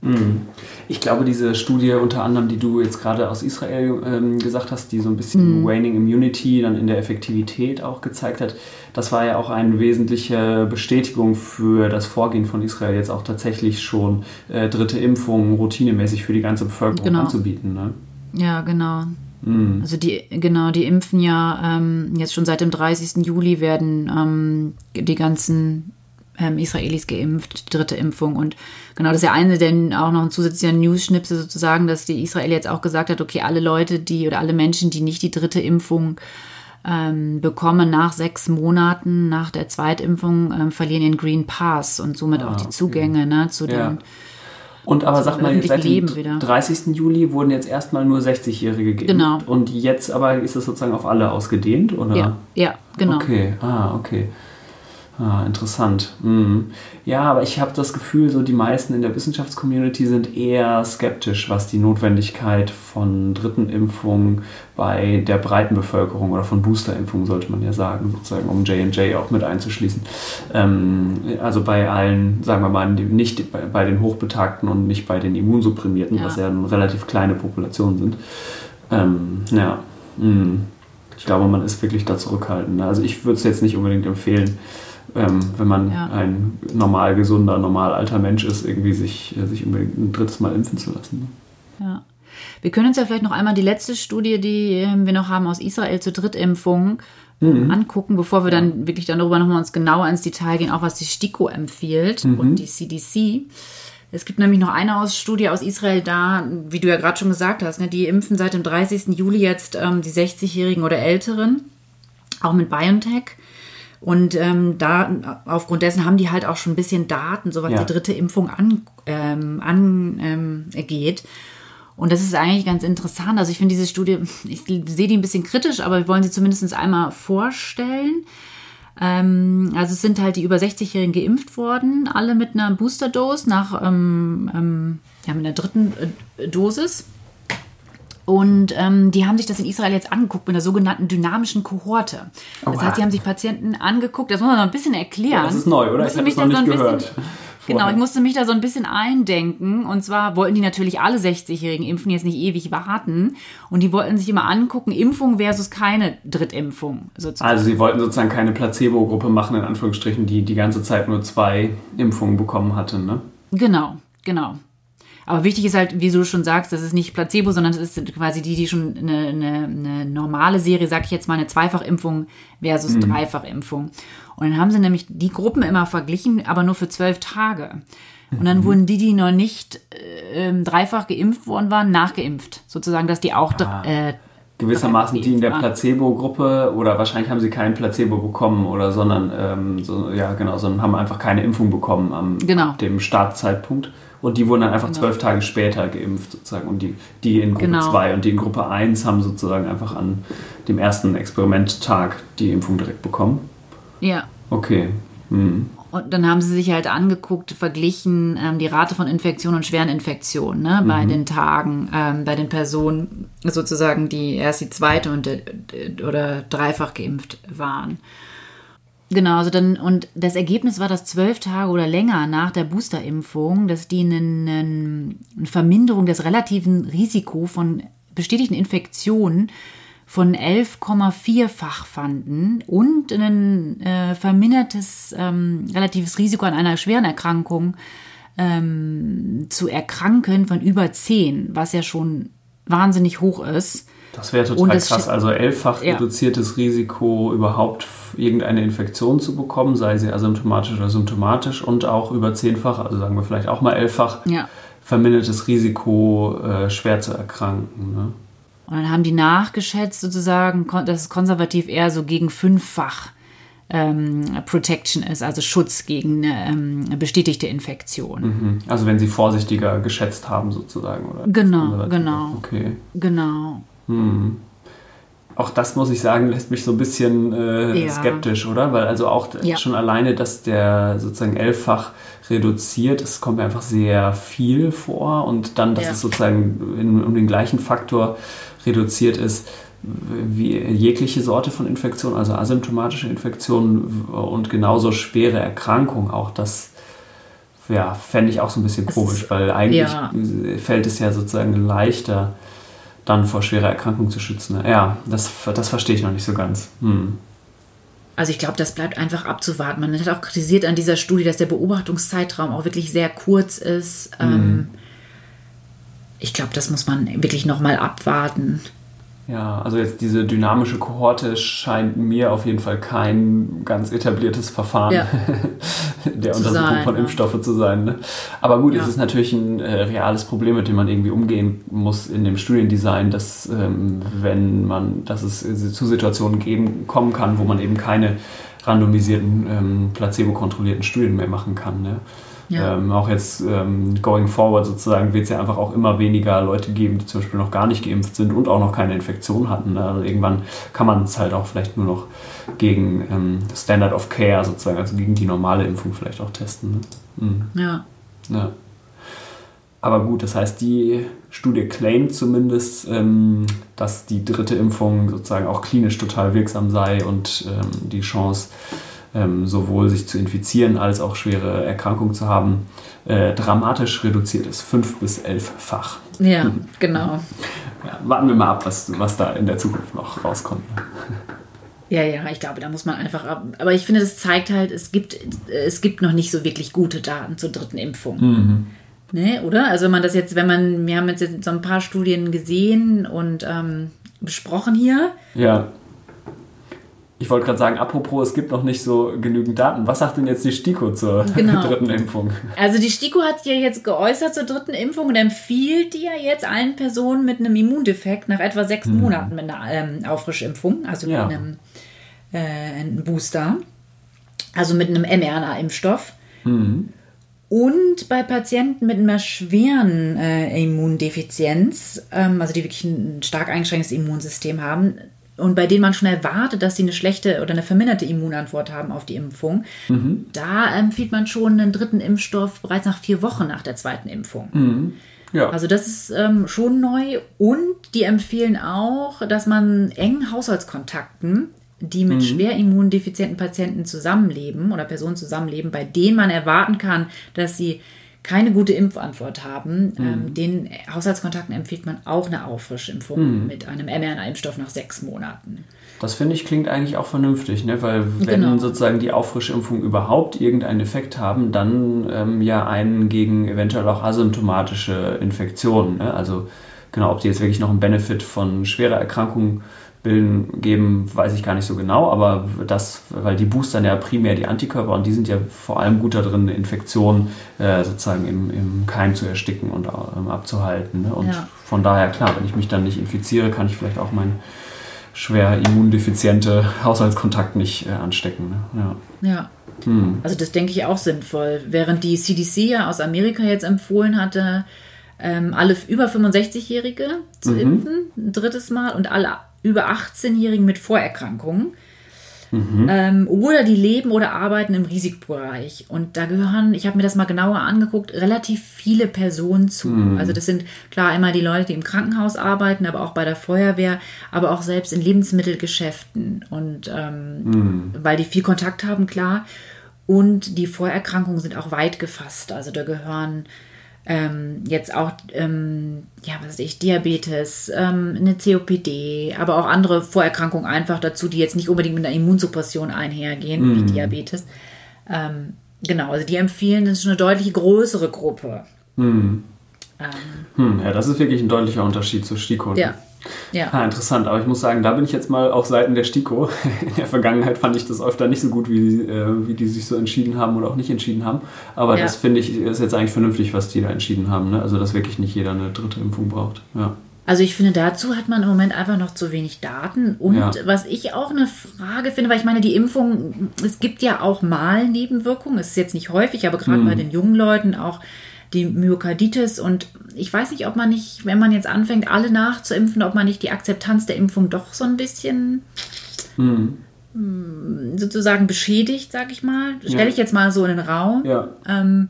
Mhm. Ich glaube, diese Studie unter anderem, die du jetzt gerade aus Israel ähm, gesagt hast, die so ein bisschen mhm. Waning Immunity dann in der Effektivität auch gezeigt hat, das war ja auch eine wesentliche Bestätigung für das Vorgehen von Israel, jetzt auch tatsächlich schon äh, dritte Impfungen routinemäßig für die ganze Bevölkerung genau. anzubieten. Ne? Ja, genau. Mhm. Also die, genau, die impfen ja ähm, jetzt schon seit dem 30. Juli werden ähm, die ganzen ähm, Israelis geimpft, die dritte Impfung. Und genau, das ist ja eine, denn auch noch ein zusätzlicher News-Schnipsel sozusagen, dass die Israel jetzt auch gesagt hat, okay, alle Leute, die oder alle Menschen, die nicht die dritte Impfung ähm, bekommen nach sechs Monaten nach der Zweitimpfung, ähm, verlieren den Green Pass und somit ah, auch die Zugänge ne, zu den. Ja. Und aber sag mal, seit dem wieder. 30. Juli wurden jetzt erstmal nur 60-Jährige geimpft. Genau. Und jetzt aber ist es sozusagen auf alle ausgedehnt, oder? Ja, ja genau. Okay, ah, okay. Ah, interessant. Mhm. Ja, aber ich habe das Gefühl, so die meisten in der Wissenschaftscommunity sind eher skeptisch, was die Notwendigkeit von dritten Impfungen bei der breiten Bevölkerung oder von Boosterimpfungen, sollte man ja sagen, sozusagen, um J&J auch mit einzuschließen. Ähm, also bei allen, sagen wir mal, nicht bei, den Hochbetagten und nicht bei den Immunsupprimierten, ja. was ja eine relativ kleine Population sind. Ähm, ja, mh. ich glaube, man ist wirklich da zurückhaltend. Also ich würde es jetzt nicht unbedingt empfehlen, ähm, wenn man ja. ein normal gesunder, normal alter Mensch ist, irgendwie sich, äh, sich unbedingt ein drittes Mal impfen zu lassen. Ne? Ja. Wir können uns ja vielleicht noch einmal die letzte Studie, die ähm, wir noch haben aus Israel zur Drittimpfung, mhm. angucken, bevor wir dann wirklich dann darüber nochmal uns genauer ins Detail gehen, auch was die STIKO empfiehlt mhm. und die CDC. Es gibt nämlich noch eine aus Studie aus Israel da, wie du ja gerade schon gesagt hast, ne, die impfen seit dem 30. Juli jetzt ähm, die 60-Jährigen oder Älteren, auch mit BioNTech. Und ähm, da aufgrund dessen haben die halt auch schon ein bisschen Daten, so was ja. die dritte Impfung angeht. Ähm, an, ähm, und das ist eigentlich ganz interessant. Also ich finde diese Studie, ich sehe die ein bisschen kritisch, aber wir wollen sie zumindest einmal vorstellen. Ähm, also es sind halt die über 60-Jährigen geimpft worden, alle mit einer Booster-Dose nach ähm, ähm, ja, mit einer dritten äh, Dosis. Und ähm, die haben sich das in Israel jetzt angeguckt mit einer sogenannten dynamischen Kohorte. Das oh, heißt, die haben sich Patienten angeguckt, das muss man noch ein bisschen erklären. Ja, das ist neu, oder? Ich habe das noch nicht so gehört. Bisschen, genau, ich musste mich da so ein bisschen eindenken. Und zwar wollten die natürlich alle 60-Jährigen impfen, jetzt nicht ewig warten. Und die wollten sich immer angucken, Impfung versus keine Drittimpfung. Sozusagen. Also sie wollten sozusagen keine Placebo-Gruppe machen, in Anführungsstrichen, die die ganze Zeit nur zwei Impfungen bekommen hatte, ne? Genau, genau. Aber wichtig ist halt, wie du schon sagst, das ist nicht Placebo, sondern es ist quasi die, die schon eine, eine, eine normale Serie, sag ich jetzt mal, eine Zweifachimpfung versus mhm. Dreifachimpfung. Und dann haben sie nämlich die Gruppen immer verglichen, aber nur für zwölf Tage. Und dann mhm. wurden die, die noch nicht äh, dreifach geimpft worden waren, nachgeimpft. Sozusagen, dass die auch ah. äh, gewissermaßen die in der Placebo-Gruppe oder wahrscheinlich haben sie kein Placebo bekommen oder sondern ähm, so, ja genau, sondern haben einfach keine Impfung bekommen am genau. dem Startzeitpunkt und die wurden dann einfach genau. zwölf Tage später geimpft sozusagen und die, die in Gruppe 2 genau. und die in Gruppe 1 haben sozusagen einfach an dem ersten Experimenttag die Impfung direkt bekommen. Ja. Okay. Hm. Und dann haben sie sich halt angeguckt, verglichen ähm, die Rate von Infektionen und schweren Infektionen ne, mhm. bei den Tagen, ähm, bei den Personen sozusagen, die erst die zweite und, äh, oder dreifach geimpft waren. Genau, also dann, und das Ergebnis war, dass zwölf Tage oder länger nach der Boosterimpfung, dass die eine, eine Verminderung des relativen Risikos von bestätigten Infektionen von 11,4-fach fanden und ein äh, vermindertes ähm, relatives Risiko an einer schweren Erkrankung ähm, zu erkranken von über 10, was ja schon wahnsinnig hoch ist. Das wäre total krass. Also elffach ja. reduziertes Risiko, überhaupt irgendeine Infektion zu bekommen, sei sie asymptomatisch oder symptomatisch und auch über zehnfach, also sagen wir vielleicht auch mal elffach, ja. vermindertes Risiko, äh, schwer zu erkranken. Ne? Und dann haben die nachgeschätzt sozusagen, dass es konservativ eher so gegen fünffach ähm, Protection ist, also Schutz gegen ähm, bestätigte Infektion. Mhm. Also wenn sie vorsichtiger geschätzt haben sozusagen, oder? Genau, genau. Okay. Genau. Hm. Auch das muss ich sagen, lässt mich so ein bisschen äh, ja. skeptisch, oder? Weil also auch ja. schon alleine, dass der sozusagen elffach reduziert, es kommt mir einfach sehr viel vor und dann, dass ja. es sozusagen in, um den gleichen Faktor reduziert ist wie jegliche Sorte von Infektion, also asymptomatische Infektionen und genauso schwere Erkrankungen. Auch das ja, fände ich auch so ein bisschen komisch, weil eigentlich ja. fällt es ja sozusagen leichter, dann vor schwerer Erkrankung zu schützen. Ja, das, das verstehe ich noch nicht so ganz. Hm. Also ich glaube, das bleibt einfach abzuwarten. Man hat auch kritisiert an dieser Studie, dass der Beobachtungszeitraum auch wirklich sehr kurz ist. Hm. Ähm, ich glaube, das muss man wirklich nochmal abwarten. Ja, also jetzt diese dynamische Kohorte scheint mir auf jeden Fall kein ganz etabliertes Verfahren ja. der Untersuchung sein, von ja. Impfstoffe zu sein. Ne? Aber gut, ja. es ist natürlich ein äh, reales Problem, mit dem man irgendwie umgehen muss in dem Studiendesign, dass ähm, wenn man, dass es zu Situationen geben, kommen kann, wo man eben keine randomisierten, ähm, placebo-kontrollierten Studien mehr machen kann. Ne? Ja. Ähm, auch jetzt ähm, going forward sozusagen wird es ja einfach auch immer weniger Leute geben, die zum Beispiel noch gar nicht geimpft sind und auch noch keine Infektion hatten. Ne? Also irgendwann kann man es halt auch vielleicht nur noch gegen ähm, Standard of Care sozusagen, also gegen die normale Impfung vielleicht auch testen. Ne? Mhm. Ja. ja. Aber gut, das heißt, die Studie claimt zumindest, ähm, dass die dritte Impfung sozusagen auch klinisch total wirksam sei und ähm, die Chance, ähm, sowohl sich zu infizieren als auch schwere Erkrankungen zu haben, äh, dramatisch reduziert ist. Fünf- bis elffach. Ja, mhm. genau. Ja, warten wir mal ab, was, was da in der Zukunft noch rauskommt. Ja, ja, ich glaube, da muss man einfach ab. Aber ich finde, das zeigt halt, es gibt, es gibt noch nicht so wirklich gute Daten zur dritten Impfung. Mhm. Ne, oder? Also wenn man das jetzt, wenn man, wir haben jetzt so ein paar Studien gesehen und ähm, besprochen hier. Ja. Ich wollte gerade sagen, apropos, es gibt noch nicht so genügend Daten. Was sagt denn jetzt die STIKO zur genau. dritten Impfung? Also die STIKO hat ja jetzt geäußert zur dritten Impfung und empfiehlt die ja jetzt allen Personen mit einem Immundefekt nach etwa sechs hm. Monaten mit einer ähm, Auffrischimpfung, also ja. mit einem, äh, einem Booster, also mit einem mRNA-Impfstoff. Mhm. Und bei Patienten mit einer schweren äh, Immundefizienz, ähm, also die wirklich ein stark eingeschränktes Immunsystem haben, und bei denen man schon erwartet, dass sie eine schlechte oder eine verminderte Immunantwort haben auf die Impfung, mhm. da empfiehlt man schon einen dritten Impfstoff bereits nach vier Wochen nach der zweiten Impfung. Mhm. Ja. Also das ist ähm, schon neu und die empfehlen auch, dass man engen Haushaltskontakten, die mit mhm. schwer immundefizienten Patienten zusammenleben oder Personen zusammenleben, bei denen man erwarten kann, dass sie keine gute Impfantwort haben, mhm. ähm, den Haushaltskontakten empfiehlt man auch eine Auffrischimpfung mhm. mit einem mRNA-Impfstoff nach sechs Monaten. Das finde ich klingt eigentlich auch vernünftig, ne? weil wenn genau. sozusagen die Auffrischimpfungen überhaupt irgendeinen Effekt haben, dann ähm, ja einen gegen eventuell auch asymptomatische Infektionen. Ne? Also genau, ob die jetzt wirklich noch einen Benefit von schwerer Erkrankung bilden, geben, weiß ich gar nicht so genau, aber das, weil die boostern ja primär die Antikörper und die sind ja vor allem gut da drin, eine Infektion äh, sozusagen im, im Keim zu ersticken und ähm, abzuhalten. Ne? Und ja. von daher, klar, wenn ich mich dann nicht infiziere, kann ich vielleicht auch mein schwer immundefiziente Haushaltskontakt nicht äh, anstecken. Ne? Ja. ja. Hm. Also das denke ich auch sinnvoll. Während die CDC ja aus Amerika jetzt empfohlen hatte, ähm, alle über 65-Jährige zu mhm. impfen, ein drittes Mal, und alle über 18-Jährigen mit Vorerkrankungen. Mhm. Ähm, oder die leben oder arbeiten im Risikobereich. Und da gehören, ich habe mir das mal genauer angeguckt, relativ viele Personen zu. Mhm. Also das sind klar immer die Leute, die im Krankenhaus arbeiten, aber auch bei der Feuerwehr, aber auch selbst in Lebensmittelgeschäften. Und ähm, mhm. weil die viel Kontakt haben, klar. Und die Vorerkrankungen sind auch weit gefasst. Also da gehören ähm, jetzt auch, ähm, ja, was weiß ich, Diabetes, ähm, eine COPD, aber auch andere Vorerkrankungen einfach dazu, die jetzt nicht unbedingt mit einer Immunsuppression einhergehen, mm. wie mhm. Diabetes. Ähm, genau, also die empfehlen, das ist eine deutlich größere Gruppe. Mm. hm, ja, das ist wirklich ein deutlicher Unterschied zur STIKO. Ja, ja. Ah, interessant, aber ich muss sagen, da bin ich jetzt mal auf Seiten der STIKO. In der Vergangenheit fand ich das öfter nicht so gut, wie, äh, wie die sich so entschieden haben oder auch nicht entschieden haben. Aber ja. das finde ich ist jetzt eigentlich vernünftig, was die da entschieden haben. Ne? Also, dass wirklich nicht jeder eine dritte Impfung braucht. Ja. Also ich finde, dazu hat man im Moment einfach noch zu wenig Daten. Und ja. was ich auch eine Frage finde, weil ich meine, die Impfung, es gibt ja auch mal Nebenwirkungen. Es ist jetzt nicht häufig, aber gerade hm. bei den jungen Leuten auch die Myokarditis. Und ich weiß nicht, ob man nicht, wenn man jetzt anfängt, alle nachzuimpfen, ob man nicht die Akzeptanz der Impfung doch so ein bisschen mhm. sozusagen beschädigt, sag ich mal. Stelle ja. ich jetzt mal so in den Raum. Ja. Ähm,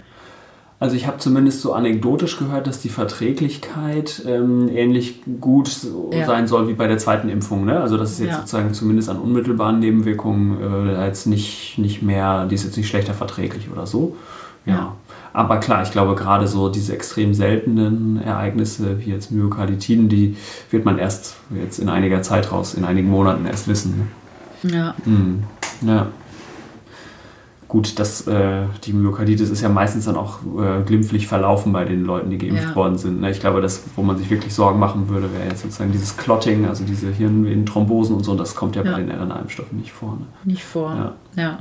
also ich habe zumindest so anekdotisch gehört, dass die Verträglichkeit ähm, ähnlich gut ja. sein soll wie bei der zweiten Impfung. Ne? Also dass es jetzt ja. sozusagen zumindest an unmittelbaren Nebenwirkungen äh, jetzt nicht, nicht mehr, die ist jetzt nicht schlechter verträglich oder so. Ja. ja. Aber klar, ich glaube, gerade so diese extrem seltenen Ereignisse wie jetzt Myokarditiden, die wird man erst jetzt in einiger Zeit raus, in einigen Monaten erst wissen. Ne? Ja. Mhm. Ja. Gut, das, äh, die Myokarditis ist ja meistens dann auch äh, glimpflich verlaufen bei den Leuten, die geimpft ja. worden sind. Ne? Ich glaube, das, wo man sich wirklich Sorgen machen würde, wäre jetzt sozusagen dieses Clotting, also diese Hirnvenenthrombosen und so, das kommt ja, ja. bei den RNA-Impfstoffen nicht vor. Ne? Nicht vor, ja. ja.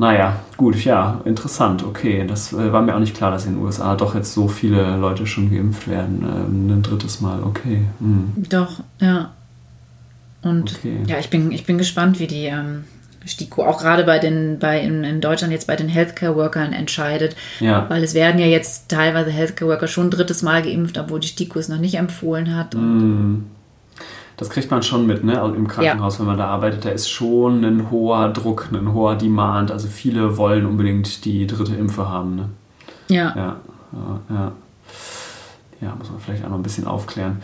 Naja, gut, ja, interessant, okay. Das äh, war mir auch nicht klar, dass in den USA doch jetzt so viele Leute schon geimpft werden. Ähm, ein drittes Mal, okay. Hm. Doch, ja. Und okay. ja, ich bin, ich bin gespannt, wie die ähm, STIKO auch gerade bei den, bei in, in, Deutschland jetzt bei den Healthcare-Workern entscheidet. Ja. Weil es werden ja jetzt teilweise Healthcare-Worker schon ein drittes Mal geimpft, obwohl die STIKO es noch nicht empfohlen hat. Und, mm das kriegt man schon mit, ne? Also Im Krankenhaus, ja. wenn man da arbeitet, da ist schon ein hoher Druck, ein hoher Demand. Also viele wollen unbedingt die dritte Impfe haben, ne? Ja. Ja, ja. Ja, muss man vielleicht auch noch ein bisschen aufklären.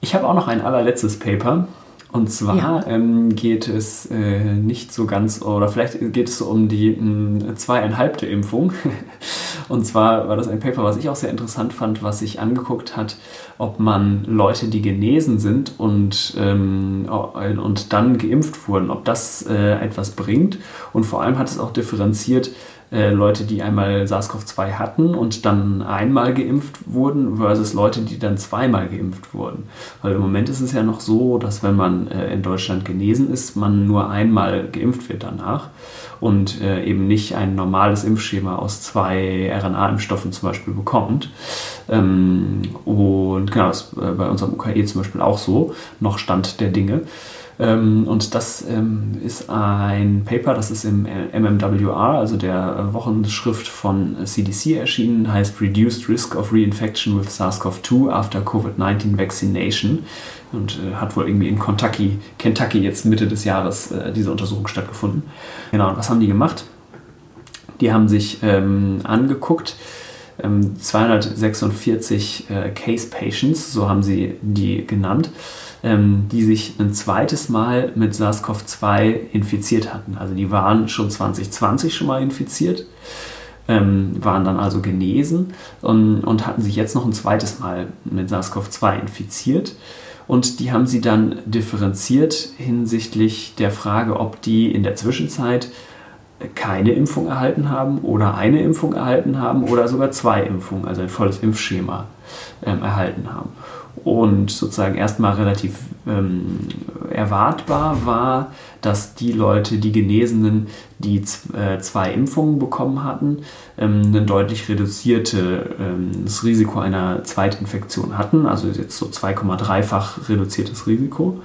Ich habe auch noch ein allerletztes Paper. Und zwar ja. ähm, geht es äh, nicht so ganz, oder vielleicht geht es so um die mh, zweieinhalbte Impfung. Und zwar war das ein Paper, was ich auch sehr interessant fand, was sich angeguckt hat, ob man Leute, die genesen sind und, ähm, und dann geimpft wurden, ob das äh, etwas bringt. Und vor allem hat es auch differenziert, äh, Leute, die einmal SARS-CoV-2 hatten und dann einmal geimpft wurden, versus Leute, die dann zweimal geimpft wurden. Weil im Moment ist es ja noch so, dass wenn man äh, in Deutschland genesen ist, man nur einmal geimpft wird danach und äh, eben nicht ein normales Impfschema aus zwei RNA-Impfstoffen zum Beispiel bekommt. Ähm, und genau, das ist bei unserem UKE zum Beispiel auch so, noch Stand der Dinge. Ähm, und das ähm, ist ein Paper, das ist im MMWR, also der Wochenschrift von CDC erschienen, heißt Reduced Risk of Reinfection with SARS-CoV-2 after COVID-19 Vaccination und äh, hat wohl irgendwie in Kentucky, Kentucky jetzt Mitte des Jahres äh, diese Untersuchung stattgefunden. Genau, und was haben die gemacht? Die haben sich ähm, angeguckt, 246 äh, Case Patients, so haben sie die genannt, ähm, die sich ein zweites Mal mit SARS-CoV-2 infiziert hatten. Also die waren schon 2020 schon mal infiziert, ähm, waren dann also genesen und, und hatten sich jetzt noch ein zweites Mal mit SARS-CoV-2 infiziert. Und die haben sie dann differenziert hinsichtlich der Frage, ob die in der Zwischenzeit keine Impfung erhalten haben oder eine Impfung erhalten haben oder sogar zwei Impfungen, also ein volles Impfschema ähm, erhalten haben. Und sozusagen erstmal relativ ähm, erwartbar war, dass die Leute, die Genesenen, die äh, zwei Impfungen bekommen hatten, ähm, ein deutlich reduziertes ähm, Risiko einer Zweitinfektion hatten, also jetzt so 2,3-fach reduziertes Risiko.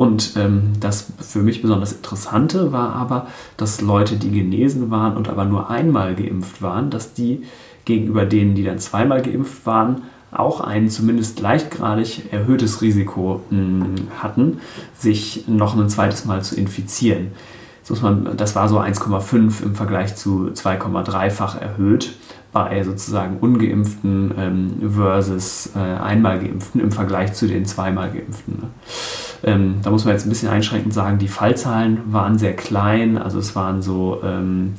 Und ähm, das für mich besonders Interessante war aber, dass Leute, die genesen waren und aber nur einmal geimpft waren, dass die gegenüber denen, die dann zweimal geimpft waren, auch ein zumindest leichtgradig erhöhtes Risiko mh, hm, hatten, sich noch ein zweites Mal zu infizieren. Das, muss man, das war so 1,5 im Vergleich zu 2,3-fach erhöht bei sozusagen ungeimpften ähm, versus äh, einmal geimpften im Vergleich zu den zweimal geimpften. Ne? Ähm, da muss man jetzt ein bisschen einschränkend sagen, die Fallzahlen waren sehr klein, also es waren so ähm,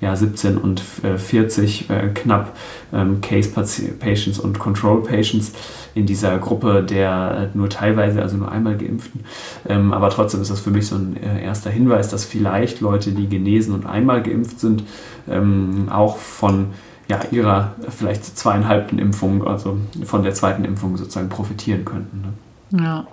ja, 17 und äh, 40 äh, knapp ähm, Case Patients und Control Patients in dieser Gruppe der äh, nur teilweise, also nur einmal geimpften. Ähm, aber trotzdem ist das für mich so ein äh, erster Hinweis, dass vielleicht Leute, die genesen und einmal geimpft sind, ähm, auch von ja, ihrer vielleicht zweieinhalbten Impfung, also von der zweiten Impfung sozusagen profitieren könnten. Ne? Ja.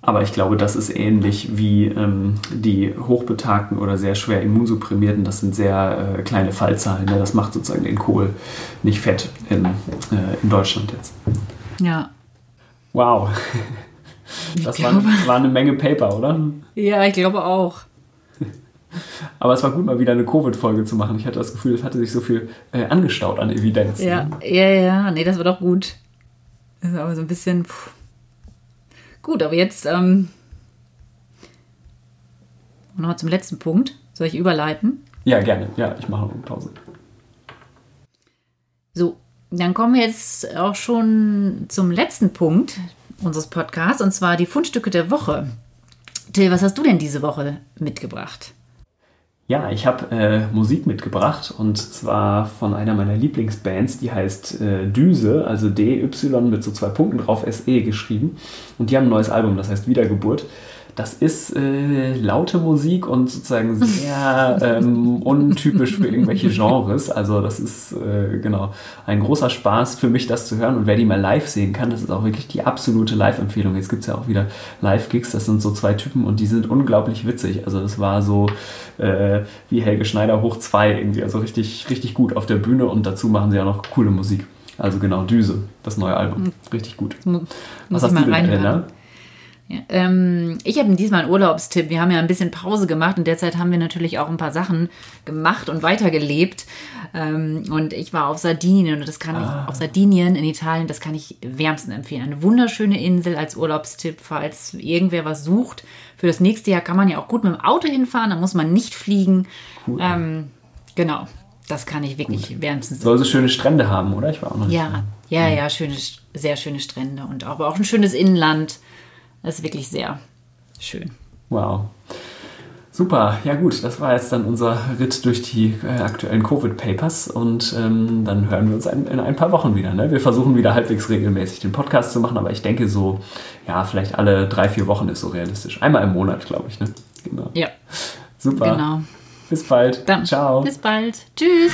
Aber ich glaube, das ist ähnlich wie ähm, die Hochbetagten oder sehr schwer Immunsupprimierten. Das sind sehr äh, kleine Fallzahlen. Ne? Das macht sozusagen den Kohl nicht fett in, äh, in Deutschland jetzt. Ja. Wow. Das war, war, eine Menge Paper, oder? Ja, ich glaube auch. Aber es war gut, mal wieder eine Covid-Folge zu machen. Ich hatte das Gefühl, es hatte sich so viel äh, angestaut an Evidenz. Ja, ne? ja, ja. Nee, das war doch gut. Das war aber so ein bisschen. Puh. Gut, aber jetzt ähm, nochmal zum letzten Punkt. Soll ich überleiten? Ja, gerne. Ja, ich mache noch eine Pause. So, dann kommen wir jetzt auch schon zum letzten Punkt unseres Podcasts und zwar die Fundstücke der Woche. Till, was hast du denn diese Woche mitgebracht? Ja, ich habe äh, Musik mitgebracht und zwar von einer meiner Lieblingsbands, die heißt äh, Düse, also DY mit so zwei Punkten drauf, SE geschrieben. Und die haben ein neues Album, das heißt Wiedergeburt. Das ist äh, laute Musik und sozusagen sehr ähm, untypisch für irgendwelche Genres. Also das ist äh, genau ein großer Spaß für mich, das zu hören. Und wer die mal live sehen kann, das ist auch wirklich die absolute Live-Empfehlung. Jetzt gibt es ja auch wieder Live-Gigs, das sind so zwei Typen und die sind unglaublich witzig. Also das war so äh, wie Helge Schneider hoch zwei irgendwie. Also richtig, richtig gut auf der Bühne und dazu machen sie auch noch coole Musik. Also genau, Düse, das neue Album. Richtig gut. Was hast du denn, Elena? Ja, ähm, ich habe diesmal einen Urlaubstipp. Wir haben ja ein bisschen Pause gemacht und derzeit haben wir natürlich auch ein paar Sachen gemacht und weitergelebt. Ähm, und ich war auf Sardinien und das kann ah. ich, auf Sardinien in Italien, das kann ich wärmsten empfehlen. Eine wunderschöne Insel als Urlaubstipp, falls irgendwer was sucht. Für das nächste Jahr kann man ja auch gut mit dem Auto hinfahren, da muss man nicht fliegen. Cool. Ähm, genau. Das kann ich wirklich Gut. wärmstens. Soll so schöne Strände haben, oder? Ich war auch noch nicht. Ja, ja, ja, schöne, sehr schöne Strände und auch, aber auch ein schönes Inland. Das ist wirklich sehr schön. Wow. Super, ja gut, das war jetzt dann unser Ritt durch die äh, aktuellen Covid-Papers und ähm, dann hören wir uns ein, in ein paar Wochen wieder. Ne? Wir versuchen wieder halbwegs regelmäßig den Podcast zu machen, aber ich denke so, ja, vielleicht alle drei, vier Wochen ist so realistisch. Einmal im Monat, glaube ich. Ne? Genau. Ja. Super. Genau. Bis bald. Dann, Ciao. Bis bald. Tschüss.